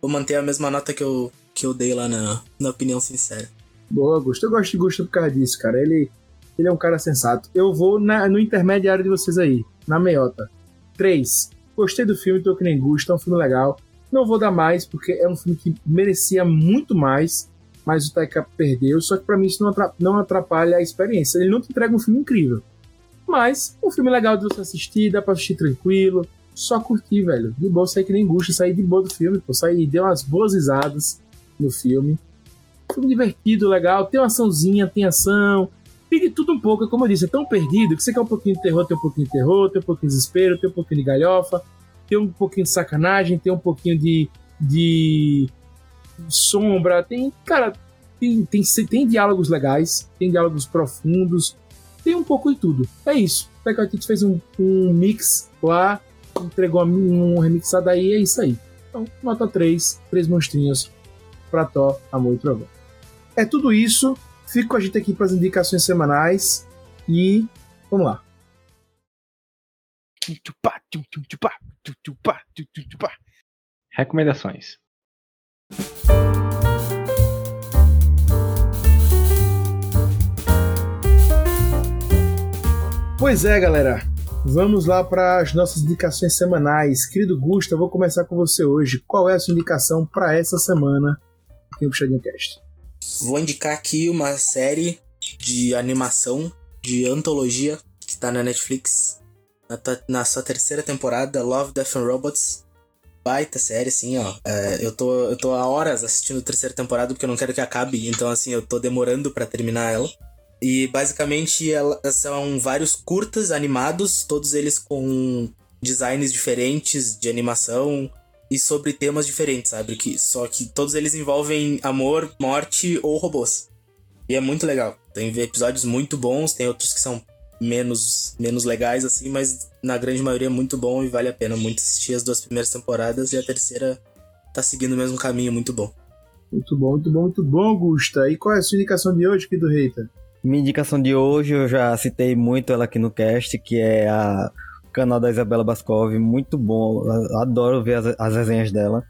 Vou manter a mesma nota que eu, que eu dei lá na, na opinião sincera. Boa, Gusta. Eu gosto de Gusta por causa disso, cara. Ele, ele é um cara sensato. Eu vou na, no intermediário de vocês aí, na meiota. 3. Gostei do filme, tô que nem Gusta, é um filme legal. Não vou dar mais, porque é um filme que merecia muito mais mas o Taika perdeu. Só que para mim isso não atrapalha a experiência. Ele não te entrega um filme incrível. Mas um filme legal de você assistir, dá pra assistir tranquilo. Só curtir, velho. De boa, sair que nem Gusta, sair de boa do filme, pô. Sair, deu umas boas risadas no filme. Filme divertido, legal. Tem uma açãozinha, tem ação. Tem tudo um pouco, como eu disse, é tão perdido que você quer um pouquinho de terror, tem um pouquinho de terror, tem um pouquinho de desespero, tem um pouquinho de galhofa, tem um pouquinho de sacanagem, tem um pouquinho de, de sombra, tem, cara, tem, tem, tem diálogos legais, tem diálogos profundos, tem um pouco de tudo. É isso. Taika Waititi fez um, um mix lá, entregou um remixado aí, é isso aí. Então, nota 3, três monstrinhos pra Thor, Amor e Trovão. É tudo isso. Fico com a gente aqui para as indicações semanais e vamos lá. Recomendações. Pois é, galera. Vamos lá para as nossas indicações semanais. Querido Gusta, vou começar com você hoje. Qual é a sua indicação para essa semana aqui no Puxadinho Cast? Vou indicar aqui uma série de animação, de antologia, que está na Netflix, na, na sua terceira temporada, Love, Death and Robots baita série, assim, ó. É, eu, tô, eu tô há horas assistindo a terceira temporada porque eu não quero que acabe, então, assim, eu tô demorando para terminar ela. E basicamente ela, são vários curtas animados, todos eles com designs diferentes de animação e sobre temas diferentes, sabe? Que, só que todos eles envolvem amor, morte ou robôs. E é muito legal. Tem episódios muito bons, tem outros que são menos, menos legais, assim, mas na grande maioria é muito bom e vale a pena muito assistir as duas primeiras temporadas e a terceira tá seguindo o mesmo caminho, muito bom. Muito bom, muito bom, muito bom, Gusta. E qual é a sua indicação de hoje aqui do Reiter? Minha indicação de hoje, eu já citei muito ela aqui no cast, que é a canal da Isabela Bascov, muito bom, adoro ver as, as resenhas dela.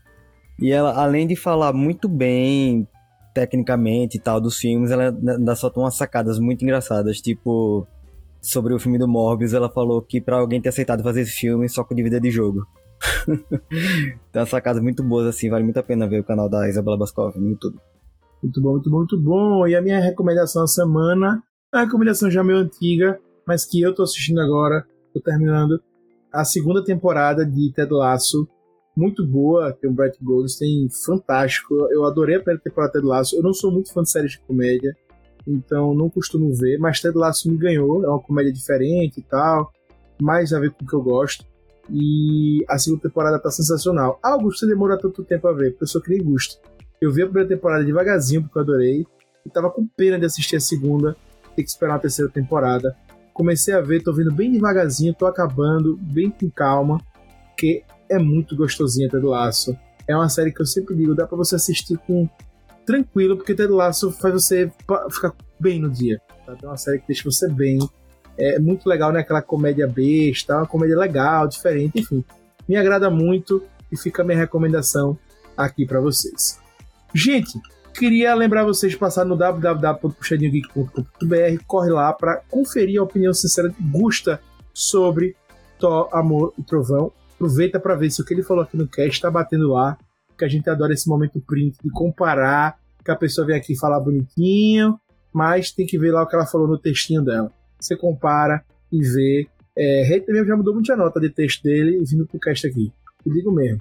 E ela, além de falar muito bem tecnicamente e tal dos filmes, ela ainda solta umas sacadas muito engraçadas, tipo sobre o filme do Morbius, ela falou que para alguém ter aceitado fazer esse filme, só com dívida de jogo. Tem umas sacadas muito boas assim, vale muito a pena ver o canal da Isabela Bascov no YouTube. Muito bom, muito bom, muito bom. E a minha recomendação da semana é uma recomendação já meio antiga, mas que eu tô assistindo agora, tô terminando a segunda temporada de Ted Lasso. Muito boa, tem o Brett Goldstein, fantástico. Eu adorei a primeira temporada de Ted Lasso. Eu não sou muito fã de séries de comédia, então não costumo ver, mas Ted Lasso me ganhou, é uma comédia diferente e tal, mais a ver com o que eu gosto. E a segunda temporada tá sensacional. Ah, Augusto, você demora tanto tempo a ver, porque eu só queria gosto. Eu vi a primeira temporada devagarzinho, porque eu adorei, e tava com pena de assistir a segunda, ter que esperar a terceira temporada. Comecei a ver, tô vendo bem devagarzinho, tô acabando, bem com calma, porque é muito gostosinha Ted Laço. É uma série que eu sempre digo, dá para você assistir com tranquilo, porque Ted Lasso faz você ficar bem no dia. Tá? É uma série que deixa você bem. É muito legal, né? Aquela comédia besta, uma comédia legal, diferente, enfim. Me agrada muito e fica a minha recomendação aqui para vocês. Gente, queria lembrar vocês de passar no www.puxadinhogeek.com.br, corre lá para conferir a opinião sincera de Gusta sobre Thor, Amor e Trovão. Aproveita para ver se o que ele falou aqui no cast está batendo lá que a gente adora esse momento print de comparar, que a pessoa vem aqui falar bonitinho, mas tem que ver lá o que ela falou no textinho dela. Você compara e vê. É, mesmo já mudou muita nota de texto dele vindo pro cast aqui. Eu digo mesmo.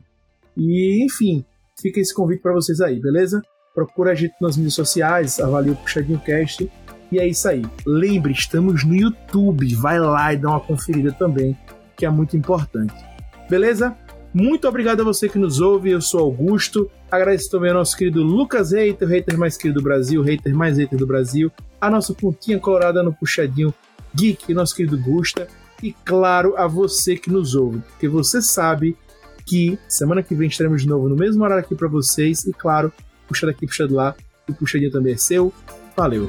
E, enfim, fica esse convite para vocês aí, beleza? Procura a gente nas mídias sociais, avalie o Puxadinho Cast. E é isso aí. Lembre, estamos no YouTube. Vai lá e dá uma conferida também, que é muito importante. Beleza? Muito obrigado a você que nos ouve. Eu sou Augusto. Agradeço também ao nosso querido Lucas Reiter, o hater mais querido do Brasil, hater mais hater do Brasil. A nossa pontinha colorada no puxadinho Geek, nosso querido Gusta. E claro, a você que nos ouve, porque você sabe aqui. Semana que vem estaremos de novo no mesmo horário aqui para vocês. E claro, puxa daqui, puxa de lá. E puxadinho também é seu. Valeu!